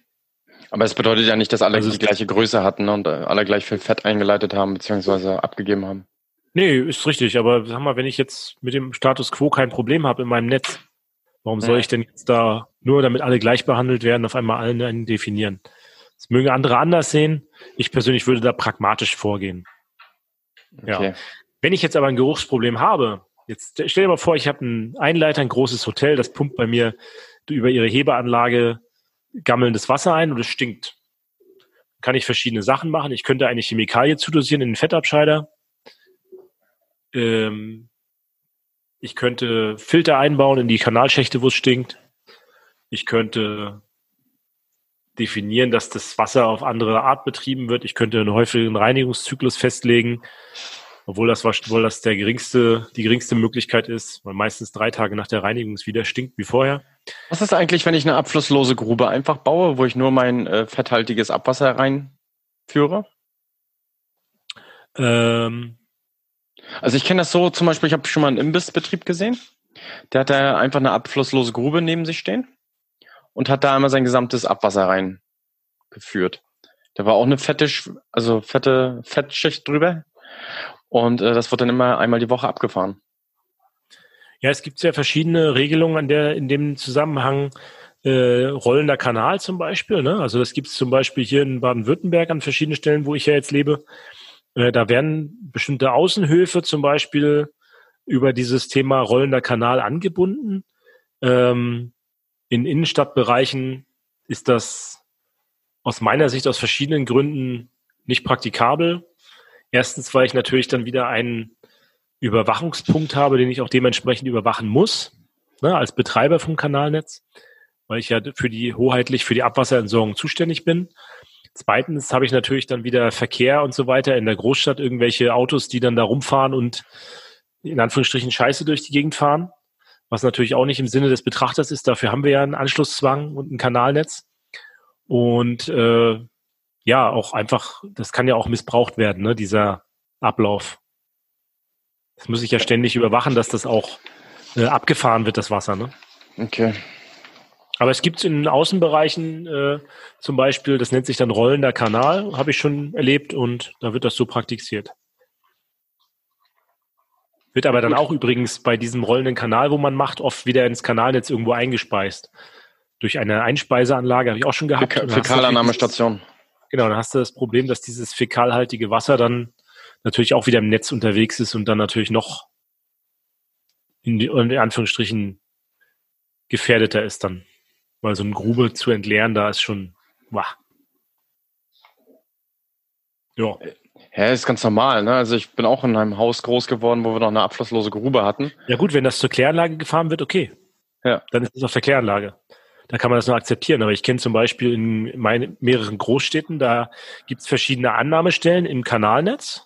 Aber es bedeutet ja nicht, dass alle also die gleiche Größe hatten und äh, alle gleich viel Fett eingeleitet haben, beziehungsweise abgegeben haben. Nee, ist richtig. Aber sag mal, wenn ich jetzt mit dem Status quo kein Problem habe in meinem Netz, warum soll ich denn jetzt da nur damit alle gleich behandelt werden, auf einmal allen einen definieren? Das mögen andere anders sehen. Ich persönlich würde da pragmatisch vorgehen. Okay. Ja. Wenn ich jetzt aber ein Geruchsproblem habe, jetzt stell dir mal vor, ich habe einen Einleiter, ein großes Hotel, das pumpt bei mir über ihre Hebeanlage gammelndes Wasser ein und es stinkt. Kann ich verschiedene Sachen machen. Ich könnte eine Chemikalie zudosieren in den Fettabscheider. Ähm, ich könnte Filter einbauen in die Kanalschächte, wo es stinkt. Ich könnte definieren, dass das Wasser auf andere Art betrieben wird. Ich könnte einen häufigen Reinigungszyklus festlegen, obwohl das, obwohl das der geringste, die geringste Möglichkeit ist, weil meistens drei Tage nach der Reinigung es wieder stinkt wie vorher. Was ist eigentlich, wenn ich eine abflusslose Grube einfach baue, wo ich nur mein äh, fetthaltiges Abwasser reinführe? Ähm, also ich kenne das so, zum Beispiel, ich habe schon mal einen Imbissbetrieb gesehen. Der hat da einfach eine abflusslose Grube neben sich stehen und hat da einmal sein gesamtes Abwasser reingeführt. Da war auch eine fette, also fette Fettschicht drüber. Und äh, das wird dann immer einmal die Woche abgefahren. Ja, es gibt ja verschiedene Regelungen an der, in dem Zusammenhang. Äh, rollender Kanal zum Beispiel. Ne? Also das gibt es zum Beispiel hier in Baden-Württemberg an verschiedenen Stellen, wo ich ja jetzt lebe. Äh, da werden bestimmte Außenhöfe zum Beispiel über dieses Thema rollender Kanal angebunden. Ähm, in Innenstadtbereichen ist das aus meiner Sicht aus verschiedenen Gründen nicht praktikabel. Erstens, weil ich natürlich dann wieder einen Überwachungspunkt habe, den ich auch dementsprechend überwachen muss, ne, als Betreiber vom Kanalnetz, weil ich ja für die hoheitlich für die Abwasserentsorgung zuständig bin. Zweitens habe ich natürlich dann wieder Verkehr und so weiter in der Großstadt, irgendwelche Autos, die dann da rumfahren und in Anführungsstrichen Scheiße durch die Gegend fahren was natürlich auch nicht im Sinne des Betrachters ist. Dafür haben wir ja einen Anschlusszwang und ein Kanalnetz. Und äh, ja, auch einfach, das kann ja auch missbraucht werden, ne, dieser Ablauf. Das muss ich ja ständig überwachen, dass das auch äh, abgefahren wird, das Wasser. Ne? Okay. Aber es gibt in Außenbereichen äh, zum Beispiel, das nennt sich dann rollender Kanal, habe ich schon erlebt und da wird das so praktiziert. Wird aber dann Gut. auch übrigens bei diesem rollenden Kanal, wo man macht, oft wieder ins Kanalnetz irgendwo eingespeist. Durch eine Einspeiseanlage habe ich auch schon gehabt. Fäk Fäkalannahmestation. Genau, dann hast du das Problem, dass dieses fäkalhaltige Wasser dann natürlich auch wieder im Netz unterwegs ist und dann natürlich noch in, die, in Anführungsstrichen gefährdeter ist dann. Weil so eine Grube zu entleeren, da ist schon, wah. Ja. Ja, ist ganz normal. Ne? Also ich bin auch in einem Haus groß geworden, wo wir noch eine abflusslose Grube hatten. Ja gut, wenn das zur Kläranlage gefahren wird, okay. Ja. Dann ist es auf der Kläranlage. Da kann man das nur akzeptieren. Aber ich kenne zum Beispiel in meinen mehreren Großstädten, da gibt es verschiedene Annahmestellen im Kanalnetz.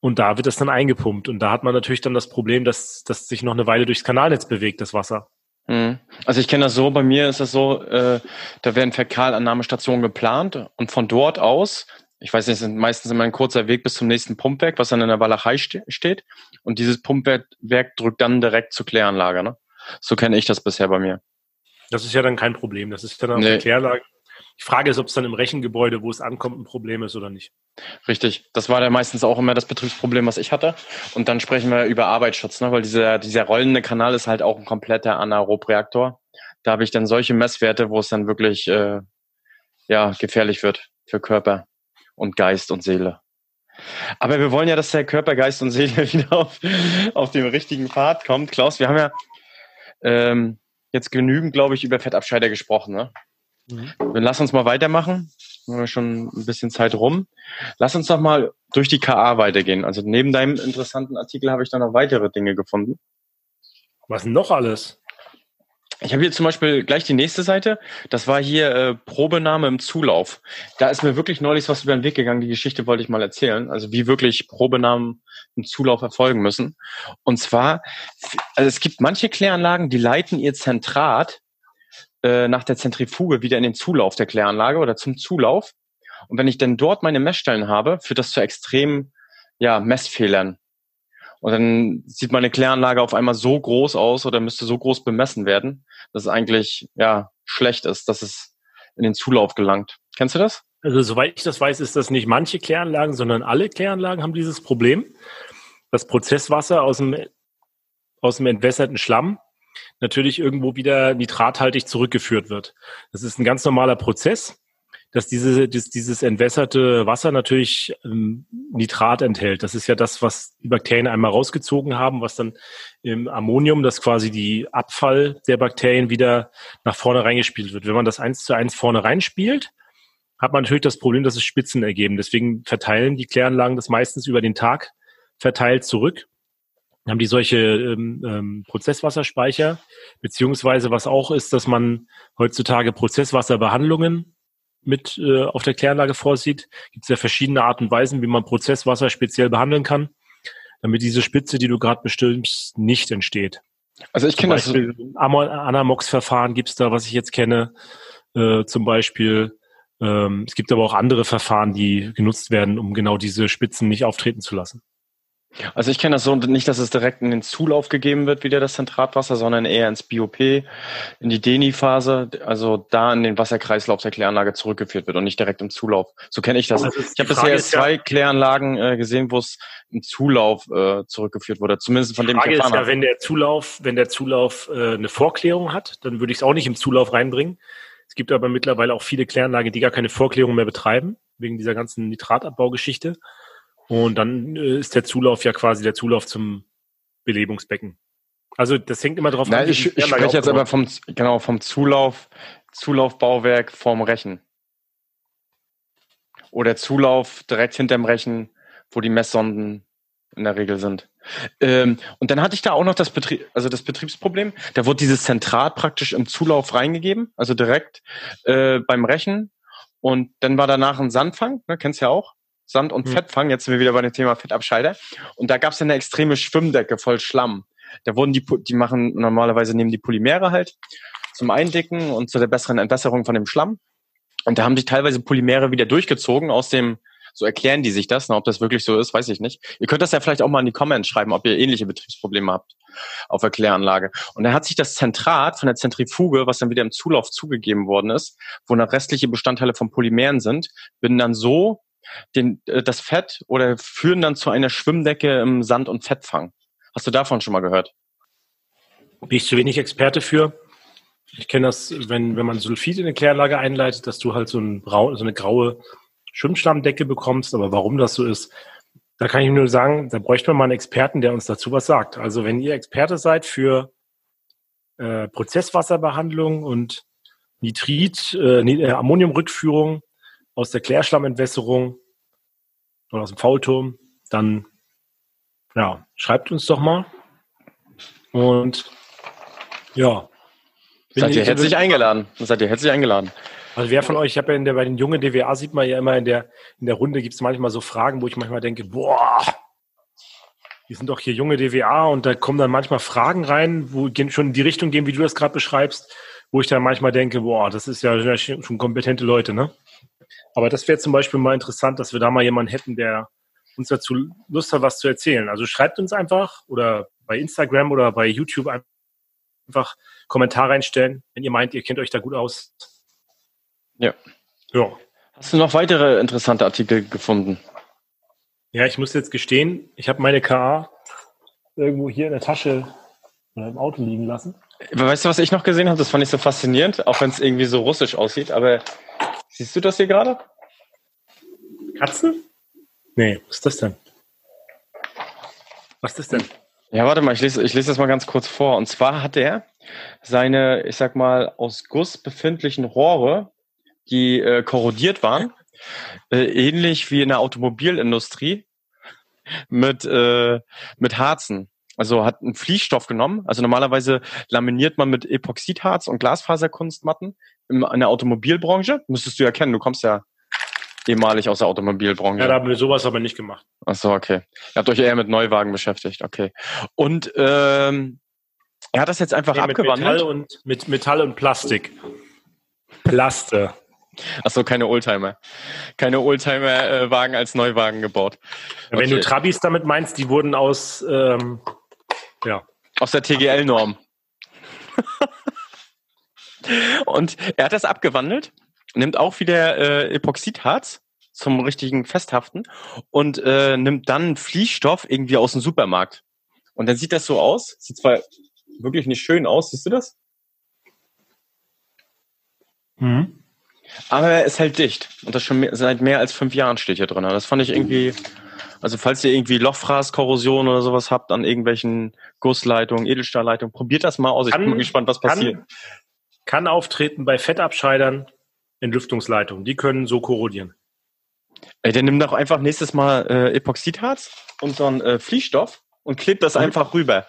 Und da wird das dann eingepumpt. Und da hat man natürlich dann das Problem, dass, dass sich noch eine Weile durchs Kanalnetz bewegt, das Wasser. Mhm. Also ich kenne das so, bei mir ist das so, äh, da werden Fäkalannahmestationen geplant und von dort aus ich weiß nicht, es sind meistens immer ein kurzer Weg bis zum nächsten Pumpwerk, was dann in der Walachei ste steht. Und dieses Pumpwerk drückt dann direkt zur Kläranlage. Ne? So kenne ich das bisher bei mir. Das ist ja dann kein Problem. Das ist dann auch nee. die Kläranlage. Die Frage ist, ob es dann im Rechengebäude, wo es ankommt, ein Problem ist oder nicht. Richtig. Das war ja meistens auch immer das Betriebsproblem, was ich hatte. Und dann sprechen wir über Arbeitsschutz, ne? weil dieser, dieser rollende Kanal ist halt auch ein kompletter Anaerobreaktor. Da habe ich dann solche Messwerte, wo es dann wirklich äh, ja, gefährlich wird für Körper und Geist und Seele. Aber wir wollen ja, dass der Körper, Geist und Seele wieder auf, auf den richtigen Pfad kommt. Klaus, wir haben ja, ähm, jetzt genügend, glaube ich, über Fettabscheider gesprochen. Ne? Mhm. Dann lass uns mal weitermachen. Wir haben schon ein bisschen Zeit rum. Lass uns doch mal durch die KA weitergehen. Also neben deinem interessanten Artikel habe ich da noch weitere Dinge gefunden. Was noch alles? Ich habe hier zum Beispiel gleich die nächste Seite. Das war hier äh, Probenahme im Zulauf. Da ist mir wirklich neulich was über den Weg gegangen. Die Geschichte wollte ich mal erzählen. Also wie wirklich Probenahmen im Zulauf erfolgen müssen. Und zwar, also es gibt manche Kläranlagen, die leiten ihr Zentrat äh, nach der Zentrifuge wieder in den Zulauf der Kläranlage oder zum Zulauf. Und wenn ich dann dort meine Messstellen habe, führt das zu extremen ja, Messfehlern. Und dann sieht meine Kläranlage auf einmal so groß aus oder müsste so groß bemessen werden, dass es eigentlich ja schlecht ist, dass es in den Zulauf gelangt. Kennst du das? Also soweit ich das weiß, ist das nicht manche Kläranlagen, sondern alle Kläranlagen haben dieses Problem. Das Prozesswasser aus dem, aus dem entwässerten Schlamm natürlich irgendwo wieder nitrathaltig zurückgeführt wird. Das ist ein ganz normaler Prozess dass diese, dass dieses entwässerte Wasser natürlich ähm, Nitrat enthält. Das ist ja das, was die Bakterien einmal rausgezogen haben, was dann im Ammonium, das quasi die Abfall der Bakterien wieder nach vorne reingespielt wird. Wenn man das eins zu eins vorne reinspielt, hat man natürlich das Problem, dass es Spitzen ergeben. Deswegen verteilen die Kläranlagen das meistens über den Tag verteilt zurück. Haben die solche ähm, ähm, Prozesswasserspeicher, beziehungsweise was auch ist, dass man heutzutage Prozesswasserbehandlungen mit äh, auf der Kläranlage vorsieht, gibt es ja verschiedene Arten und Weisen, wie man Prozesswasser speziell behandeln kann, damit diese Spitze, die du gerade bestimmst, nicht entsteht. Also ich kenne das. Anamox-Verfahren gibt es da, was ich jetzt kenne, äh, zum Beispiel. Ähm, es gibt aber auch andere Verfahren, die genutzt werden, um genau diese Spitzen nicht auftreten zu lassen. Also ich kenne das so nicht, dass es direkt in den Zulauf gegeben wird, wieder das Zentratwasser, sondern eher ins BOP, in die DENI-Phase, also da in den Wasserkreislauf der Kläranlage zurückgeführt wird und nicht direkt im Zulauf. So kenne ich das. Also ich habe bisher zwei ja, Kläranlagen äh, gesehen, wo es im Zulauf äh, zurückgeführt wurde, zumindest von dem Frage ich erfahren ist ja, wenn der Zulauf, wenn der Zulauf äh, eine Vorklärung hat, dann würde ich es auch nicht im Zulauf reinbringen. Es gibt aber mittlerweile auch viele Kläranlagen, die gar keine Vorklärung mehr betreiben, wegen dieser ganzen Nitratabbaugeschichte. Und dann äh, ist der Zulauf ja quasi der Zulauf zum Belebungsbecken. Also das hängt immer drauf Nein, an. Ich, ich spreche jetzt aber vom, genau, vom Zulauf, Zulaufbauwerk vorm Rechen. Oder Zulauf direkt hinterm Rechen, wo die Messsonden in der Regel sind. Ähm, und dann hatte ich da auch noch das Betrieb, also das Betriebsproblem. Da wurde dieses Zentrat praktisch im Zulauf reingegeben, also direkt äh, beim Rechen. Und dann war danach ein Sandfang, ne, kennst ja auch. Sand- und hm. Fettfang. Jetzt sind wir wieder bei dem Thema Fettabscheider. Und da gab es eine extreme Schwimmdecke voll Schlamm. Da wurden die, die machen normalerweise nehmen die Polymere halt zum Eindicken und zu der besseren Entwässerung von dem Schlamm. Und da haben sich teilweise Polymere wieder durchgezogen aus dem, so erklären die sich das. Na, ob das wirklich so ist, weiß ich nicht. Ihr könnt das ja vielleicht auch mal in die Comments schreiben, ob ihr ähnliche Betriebsprobleme habt auf der Kläranlage. Und da hat sich das Zentrat von der Zentrifuge, was dann wieder im Zulauf zugegeben worden ist, wo noch restliche Bestandteile von Polymeren sind, bin dann so den, äh, das Fett oder führen dann zu einer Schwimmdecke im Sand- und Fettfang. Hast du davon schon mal gehört? Bin ich zu wenig Experte für. Ich kenne das, wenn, wenn man Sulfid in eine Kläranlage einleitet, dass du halt so, ein Brau so eine graue Schwimmschlammdecke bekommst. Aber warum das so ist, da kann ich nur sagen, da bräuchte man mal einen Experten, der uns dazu was sagt. Also wenn ihr Experte seid für äh, Prozesswasserbehandlung und Nitrit, äh, äh Ammoniumrückführung, aus der Klärschlammentwässerung oder aus dem Faulturm, dann ja, schreibt uns doch mal. Und ja. Seid ihr herzlich eingeladen. Seid ihr herzlich eingeladen. Also wer von euch, ich habe ja in der, bei den jungen DWA sieht man ja immer in der, in der Runde gibt es manchmal so Fragen, wo ich manchmal denke, boah, die sind doch hier junge DWA und da kommen dann manchmal Fragen rein, wo schon in die Richtung gehen, wie du das gerade beschreibst, wo ich dann manchmal denke, boah, das ist ja schon kompetente Leute, ne? Aber das wäre zum Beispiel mal interessant, dass wir da mal jemanden hätten, der uns dazu Lust hat, was zu erzählen. Also schreibt uns einfach oder bei Instagram oder bei YouTube einfach Kommentar reinstellen, wenn ihr meint, ihr kennt euch da gut aus. Ja. Ja. Hast du noch weitere interessante Artikel gefunden? Ja, ich muss jetzt gestehen, ich habe meine KA irgendwo hier in der Tasche oder im Auto liegen lassen. Weißt du, was ich noch gesehen habe? Das fand ich so faszinierend, auch wenn es irgendwie so russisch aussieht. Aber Siehst du das hier gerade? Katzen? Nee, was ist das denn? Was ist das denn? Ja, warte mal, ich lese, ich lese das mal ganz kurz vor. Und zwar hat er seine, ich sag mal, aus Guss befindlichen Rohre, die äh, korrodiert waren, äh, ähnlich wie in der Automobilindustrie, mit, äh, mit Harzen. Also hat einen Fließstoff genommen. Also normalerweise laminiert man mit Epoxidharz und Glasfaserkunstmatten in der Automobilbranche. Müsstest du ja kennen, du kommst ja ehemalig aus der Automobilbranche. Ja, da haben wir sowas aber nicht gemacht. Ach so, okay. Ihr habt euch eher mit Neuwagen beschäftigt, okay. Und ähm, er hat das jetzt einfach nee, abgewandelt. Metall und, mit Metall und Plastik. Plaste. Ach so, keine Oldtimer. Keine Oldtimer-Wagen als Neuwagen gebaut. Ja, wenn okay. du Trabis damit meinst, die wurden aus, ähm, ja. Aus der TGL-Norm. Und er hat das abgewandelt nimmt auch wieder äh, Epoxidharz zum richtigen Festhaften und äh, nimmt dann Fließstoff irgendwie aus dem Supermarkt. Und dann sieht das so aus. Sieht zwar wirklich nicht schön aus, siehst du das? Mhm. Aber er ist halt dicht. Und das schon mehr, seit mehr als fünf Jahren steht hier drin. Das fand ich irgendwie, also falls ihr irgendwie Lochfraßkorrosion oder sowas habt an irgendwelchen Gussleitungen, Edelstahlleitungen, probiert das mal aus. Ich kann, bin gespannt, was passiert. Kann, kann auftreten bei Fettabscheidern, Entlüftungsleitungen. Die können so korrodieren. Ey, dann nimm doch einfach nächstes Mal äh, Epoxidharz und so einen äh, Fließstoff und klebt das mhm. einfach rüber.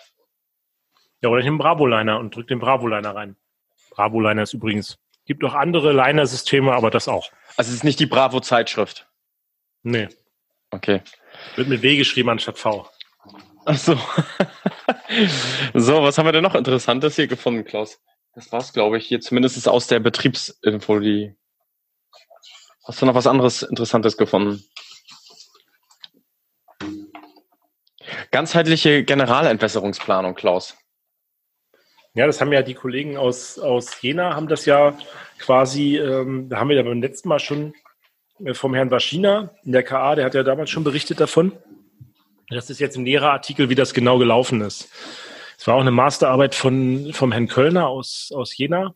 Ja, oder ich nehme Bravo-Liner und drück den Bravo-Liner rein. Bravo-Liner ist übrigens, gibt auch andere Liner-Systeme, aber das auch. Also es ist nicht die Bravo-Zeitschrift? Nee. Okay. Wird mit W geschrieben anstatt V. Ach so. so, was haben wir denn noch Interessantes hier gefunden, Klaus? Das war's, glaube ich, hier zumindest aus der Betriebsinfo, Hast du noch was anderes Interessantes gefunden? Ganzheitliche Generalentwässerungsplanung, Klaus. Ja, das haben ja die Kollegen aus, aus Jena, haben das ja quasi, ähm, da haben wir ja beim letzten Mal schon äh, vom Herrn Waschina in der KA, der hat ja damals schon berichtet davon. Das ist jetzt ein näherer Artikel, wie das genau gelaufen ist. Es war auch eine Masterarbeit von, vom Herrn Kölner aus, aus Jena.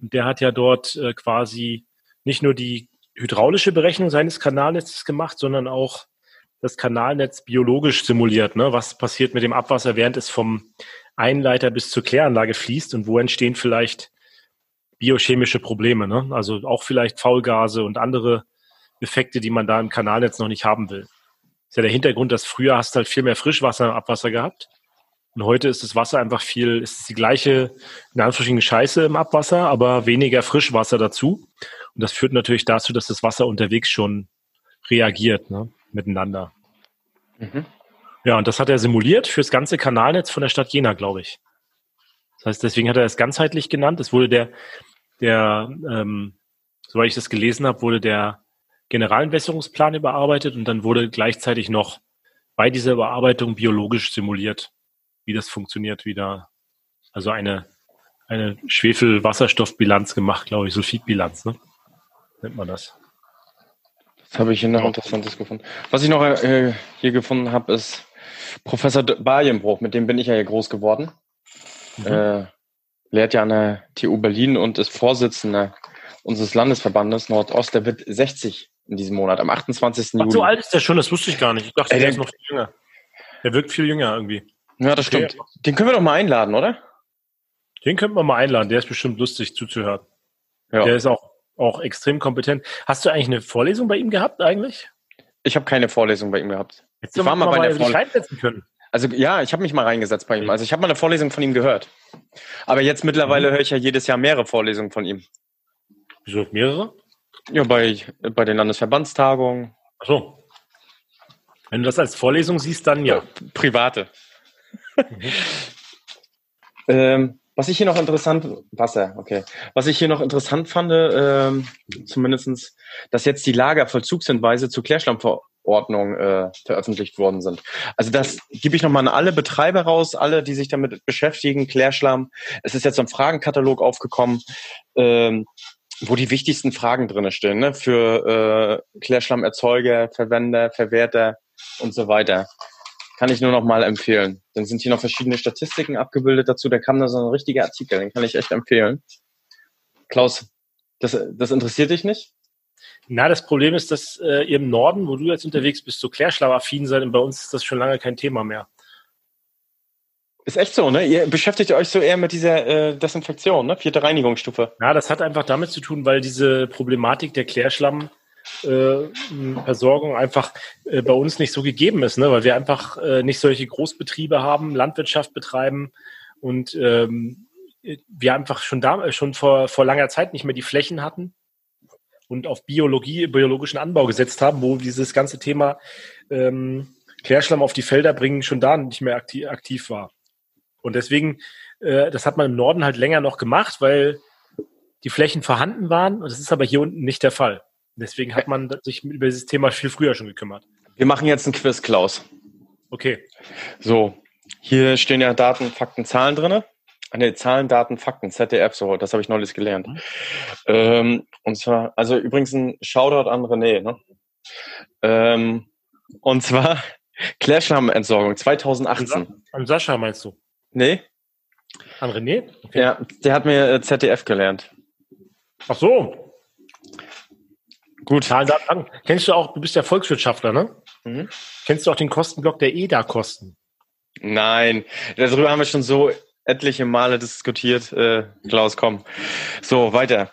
Und der hat ja dort äh, quasi nicht nur die hydraulische Berechnung seines Kanalnetzes gemacht, sondern auch das Kanalnetz biologisch simuliert. Ne? Was passiert mit dem Abwasser, während es vom Einleiter bis zur Kläranlage fließt und wo entstehen vielleicht biochemische Probleme. Ne? Also auch vielleicht Faulgase und andere Effekte, die man da im Kanalnetz noch nicht haben will. Das ist ja der Hintergrund, dass früher hast du halt viel mehr Frischwasser im Abwasser gehabt. Und heute ist das Wasser einfach viel, ist die gleiche, in Anführungsstrichen, Scheiße im Abwasser, aber weniger Frischwasser dazu. Und das führt natürlich dazu, dass das Wasser unterwegs schon reagiert, ne, miteinander. Mhm. Ja, und das hat er simuliert fürs ganze Kanalnetz von der Stadt Jena, glaube ich. Das heißt, deswegen hat er es ganzheitlich genannt. Es wurde der, der, ähm, soweit ich das gelesen habe, wurde der Generalentwässerungsplan überarbeitet und dann wurde gleichzeitig noch bei dieser Überarbeitung biologisch simuliert, wie das funktioniert, wie da, also eine, eine Schwefel-Wasserstoffbilanz gemacht, glaube ich, Sulfidbilanz, ne? nennt man das. Das habe ich hier noch Interessantes gefunden. Was ich noch äh, hier gefunden habe, ist Professor Balienbruch, mit dem bin ich ja hier groß geworden. Mhm. Äh, lehrt ja an der TU Berlin und ist Vorsitzender unseres Landesverbandes Nordost. Der wird 60 in diesem Monat, am 28. Ach, Juli. so alt ist der schon, das wusste ich gar nicht. Ich dachte, Ey, der, der ist noch viel jünger. Der wirkt viel jünger irgendwie. Ja, das stimmt. Okay. Den können wir doch mal einladen, oder? Den könnten wir mal einladen. Der ist bestimmt lustig zuzuhören. Ja. Der ist auch auch extrem kompetent. Hast du eigentlich eine Vorlesung bei ihm gehabt eigentlich? Ich habe keine Vorlesung bei ihm gehabt. Jetzt ich war mal bei der Vorlesung. können. Also ja, ich habe mich mal reingesetzt bei ihm. Also ich habe mal eine Vorlesung von ihm gehört. Aber jetzt mittlerweile mhm. höre ich ja jedes Jahr mehrere Vorlesungen von ihm. Wieso mehrere? Ja, bei, bei den Landesverbandstagungen. Ach so. Wenn du das als Vorlesung siehst, dann ja. ja private. Mhm. ähm, was ich hier noch interessant, Wasser, okay. Was ich hier noch interessant fand, ähm, zumindestens, dass jetzt die Lagervollzugshinweise zur Klärschlammverordnung äh, veröffentlicht worden sind. Also das gebe ich nochmal an alle Betreiber raus, alle, die sich damit beschäftigen, Klärschlamm. Es ist jetzt ein Fragenkatalog aufgekommen, ähm, wo die wichtigsten Fragen drinne stehen, ne? für äh, Klärschlammerzeuger, Verwender, Verwerter und so weiter. Kann ich nur noch mal empfehlen. Dann sind hier noch verschiedene Statistiken abgebildet dazu. Da kam da so ein richtiger Artikel, den kann ich echt empfehlen. Klaus, das, das interessiert dich nicht? Na, das Problem ist, dass äh, ihr im Norden, wo du jetzt unterwegs bist, so klärschlauaffin seid und bei uns ist das schon lange kein Thema mehr. Ist echt so, ne? Ihr beschäftigt euch so eher mit dieser äh, Desinfektion, ne? Vierte Reinigungsstufe. Ja, das hat einfach damit zu tun, weil diese Problematik der Klärschlamm äh, Versorgung einfach äh, bei uns nicht so gegeben ist, ne? weil wir einfach äh, nicht solche Großbetriebe haben, Landwirtschaft betreiben und ähm, wir einfach schon da schon vor, vor langer Zeit nicht mehr die Flächen hatten und auf Biologie, biologischen Anbau gesetzt haben, wo dieses ganze Thema ähm, Klärschlamm auf die Felder bringen schon da nicht mehr aktiv, aktiv war. Und deswegen, äh, das hat man im Norden halt länger noch gemacht, weil die Flächen vorhanden waren. Und das ist aber hier unten nicht der Fall. Deswegen hat man sich über dieses Thema viel früher schon gekümmert. Wir machen jetzt ein Quiz, Klaus. Okay. So, hier stehen ja Daten, Fakten, Zahlen drin. Ah, ne, Zahlen, Daten, Fakten, ZDF, so, das habe ich neulich gelernt. Mhm. Ähm, und zwar, also übrigens ein Shoutout an René, ne? Ähm, und zwar Klärschlammentsorgung 2018. An Sascha meinst du? Nee. An René? Okay. Ja, der hat mir äh, ZDF gelernt. Ach so. Gut. Zahlen, Daten, Kennst du auch, du bist ja Volkswirtschaftler, ne? Mhm. Kennst du auch den Kostenblock der EDA-Kosten? Nein, darüber haben wir schon so etliche Male diskutiert. Äh, Klaus, komm. So, weiter.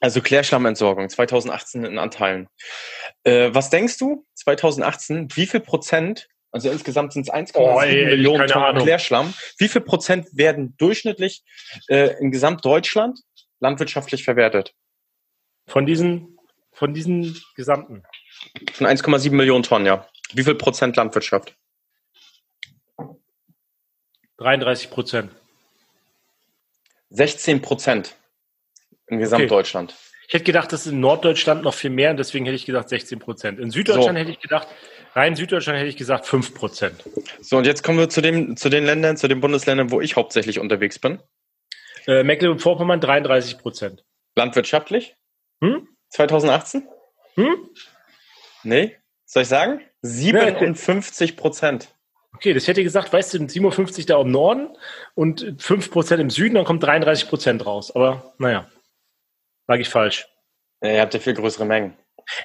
Also Klärschlammentsorgung 2018 in Anteilen. Äh, was denkst du, 2018, wie viel Prozent, also insgesamt sind es 1,7 oh, Millionen Tonnen. Klärschlamm, wie viel Prozent werden durchschnittlich äh, in Gesamtdeutschland landwirtschaftlich verwertet? Von diesen, von diesen gesamten? Von 1,7 Millionen Tonnen, ja. Wie viel Prozent Landwirtschaft? 33 Prozent. 16 Prozent in Gesamtdeutschland. Okay. Ich hätte gedacht, das ist in Norddeutschland noch viel mehr und deswegen hätte ich gesagt 16 Prozent. In Süddeutschland so. hätte ich gedacht, rein Süddeutschland hätte ich gesagt 5 Prozent. So, und jetzt kommen wir zu, dem, zu den Ländern, zu den Bundesländern, wo ich hauptsächlich unterwegs bin. Äh, Mecklenburg-Vorpommern 33 Prozent. Landwirtschaftlich? Hm? 2018? Hm? Nee? Soll ich sagen? 57 Prozent. Okay, das hätte ich gesagt, weißt du, 57 da im Norden und 5 Prozent im Süden, dann kommt 33 Prozent raus. Aber naja. Lag ich falsch. Ja, ihr habt ja viel größere Mengen.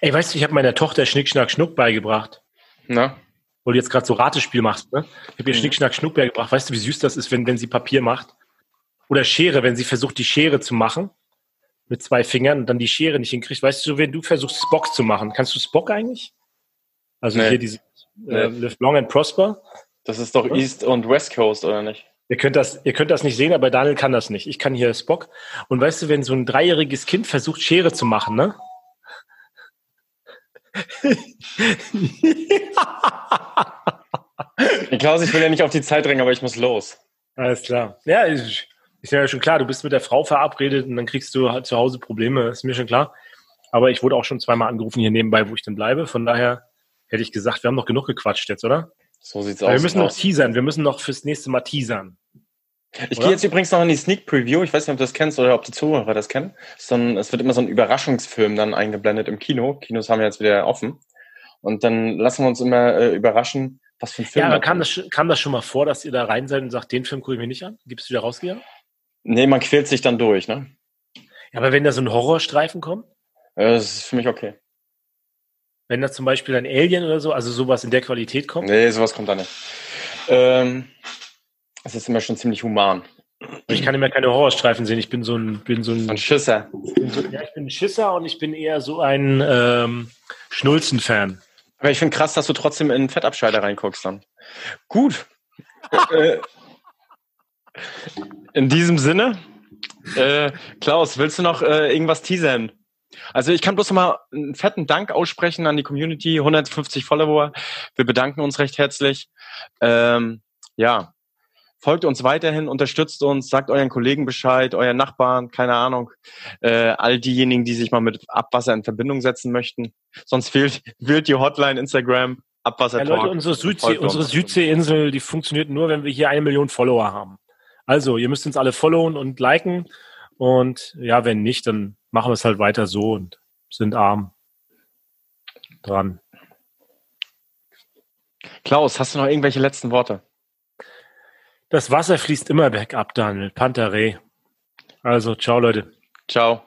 Ey, weißt du, ich habe meiner Tochter Schnick, Schnack, Schnuck beigebracht. Na? Weil du jetzt gerade so Ratespiel machst, ne? Ich habe ihr mhm. Schnick, Schnack, Schnuck beigebracht. Weißt du, wie süß das ist, wenn, wenn sie Papier macht? Oder Schere, wenn sie versucht, die Schere zu machen. Mit zwei Fingern und dann die Schere nicht hinkriegt. Weißt du, wenn du versuchst, Spock zu machen, kannst du Spock eigentlich? Also nee. hier diese äh, nee. Live Long and Prosper. Das ist doch East und West Coast, oder nicht? Ihr könnt, das, ihr könnt das nicht sehen, aber Daniel kann das nicht. Ich kann hier Spock. Und weißt du, wenn so ein dreijähriges Kind versucht, Schere zu machen, ne? Klaus, ich will ja nicht auf die Zeit drängen, aber ich muss los. Alles klar. Ja, ist, ist ja schon klar, du bist mit der Frau verabredet und dann kriegst du halt zu Hause Probleme, ist mir schon klar. Aber ich wurde auch schon zweimal angerufen hier nebenbei, wo ich denn bleibe. Von daher hätte ich gesagt, wir haben noch genug gequatscht jetzt, oder? So sieht's aus. Wir müssen noch teasern. Wir müssen noch fürs nächste Mal teasern. Ich gehe jetzt übrigens noch in die Sneak Preview. Ich weiß nicht, ob du das kennst oder ob die Zuhörer das kennen. Sondern es wird immer so ein Überraschungsfilm dann eingeblendet im Kino. Kinos haben jetzt wieder offen. Und dann lassen wir uns immer äh, überraschen, was für ein Film. Ja, aber kam das, kam das schon mal vor, dass ihr da rein seid und sagt, den Film gucke ich mir nicht an? Gibst du wieder rausgegangen? Nee, man quält sich dann durch, ne? Ja, aber wenn da so ein Horrorstreifen kommt? Ja, das ist für mich okay. Wenn da zum Beispiel ein Alien oder so, also sowas in der Qualität kommt? Nee, sowas kommt da nicht. Ähm, es ist immer schon ziemlich human. Ich kann immer keine Horrorstreifen sehen. Ich bin so ein, bin so ein, ein Schisser. So, ja, ich bin ein Schisser und ich bin eher so ein ähm, Schnulzen-Fan. Aber ich finde krass, dass du trotzdem in Fettabscheider reinguckst dann. Gut. Äh, in diesem Sinne, äh, Klaus, willst du noch äh, irgendwas teasern? Also ich kann bloß noch mal einen fetten Dank aussprechen an die Community, 150 Follower. Wir bedanken uns recht herzlich. Ähm, ja, folgt uns weiterhin, unterstützt uns, sagt euren Kollegen Bescheid, euren Nachbarn, keine Ahnung, äh, all diejenigen, die sich mal mit Abwasser in Verbindung setzen möchten. Sonst fehlt, fehlt die Hotline, Instagram, Abwasser. Ja, Leute, unsere Südseeinsel, die funktioniert nur, wenn wir hier eine Million Follower haben. Also, ihr müsst uns alle followen und liken. Und ja, wenn nicht, dann machen wir es halt weiter so und sind arm dran. Klaus, hast du noch irgendwelche letzten Worte? Das Wasser fließt immer bergab, Daniel. Panteré. Also, ciao, Leute. Ciao.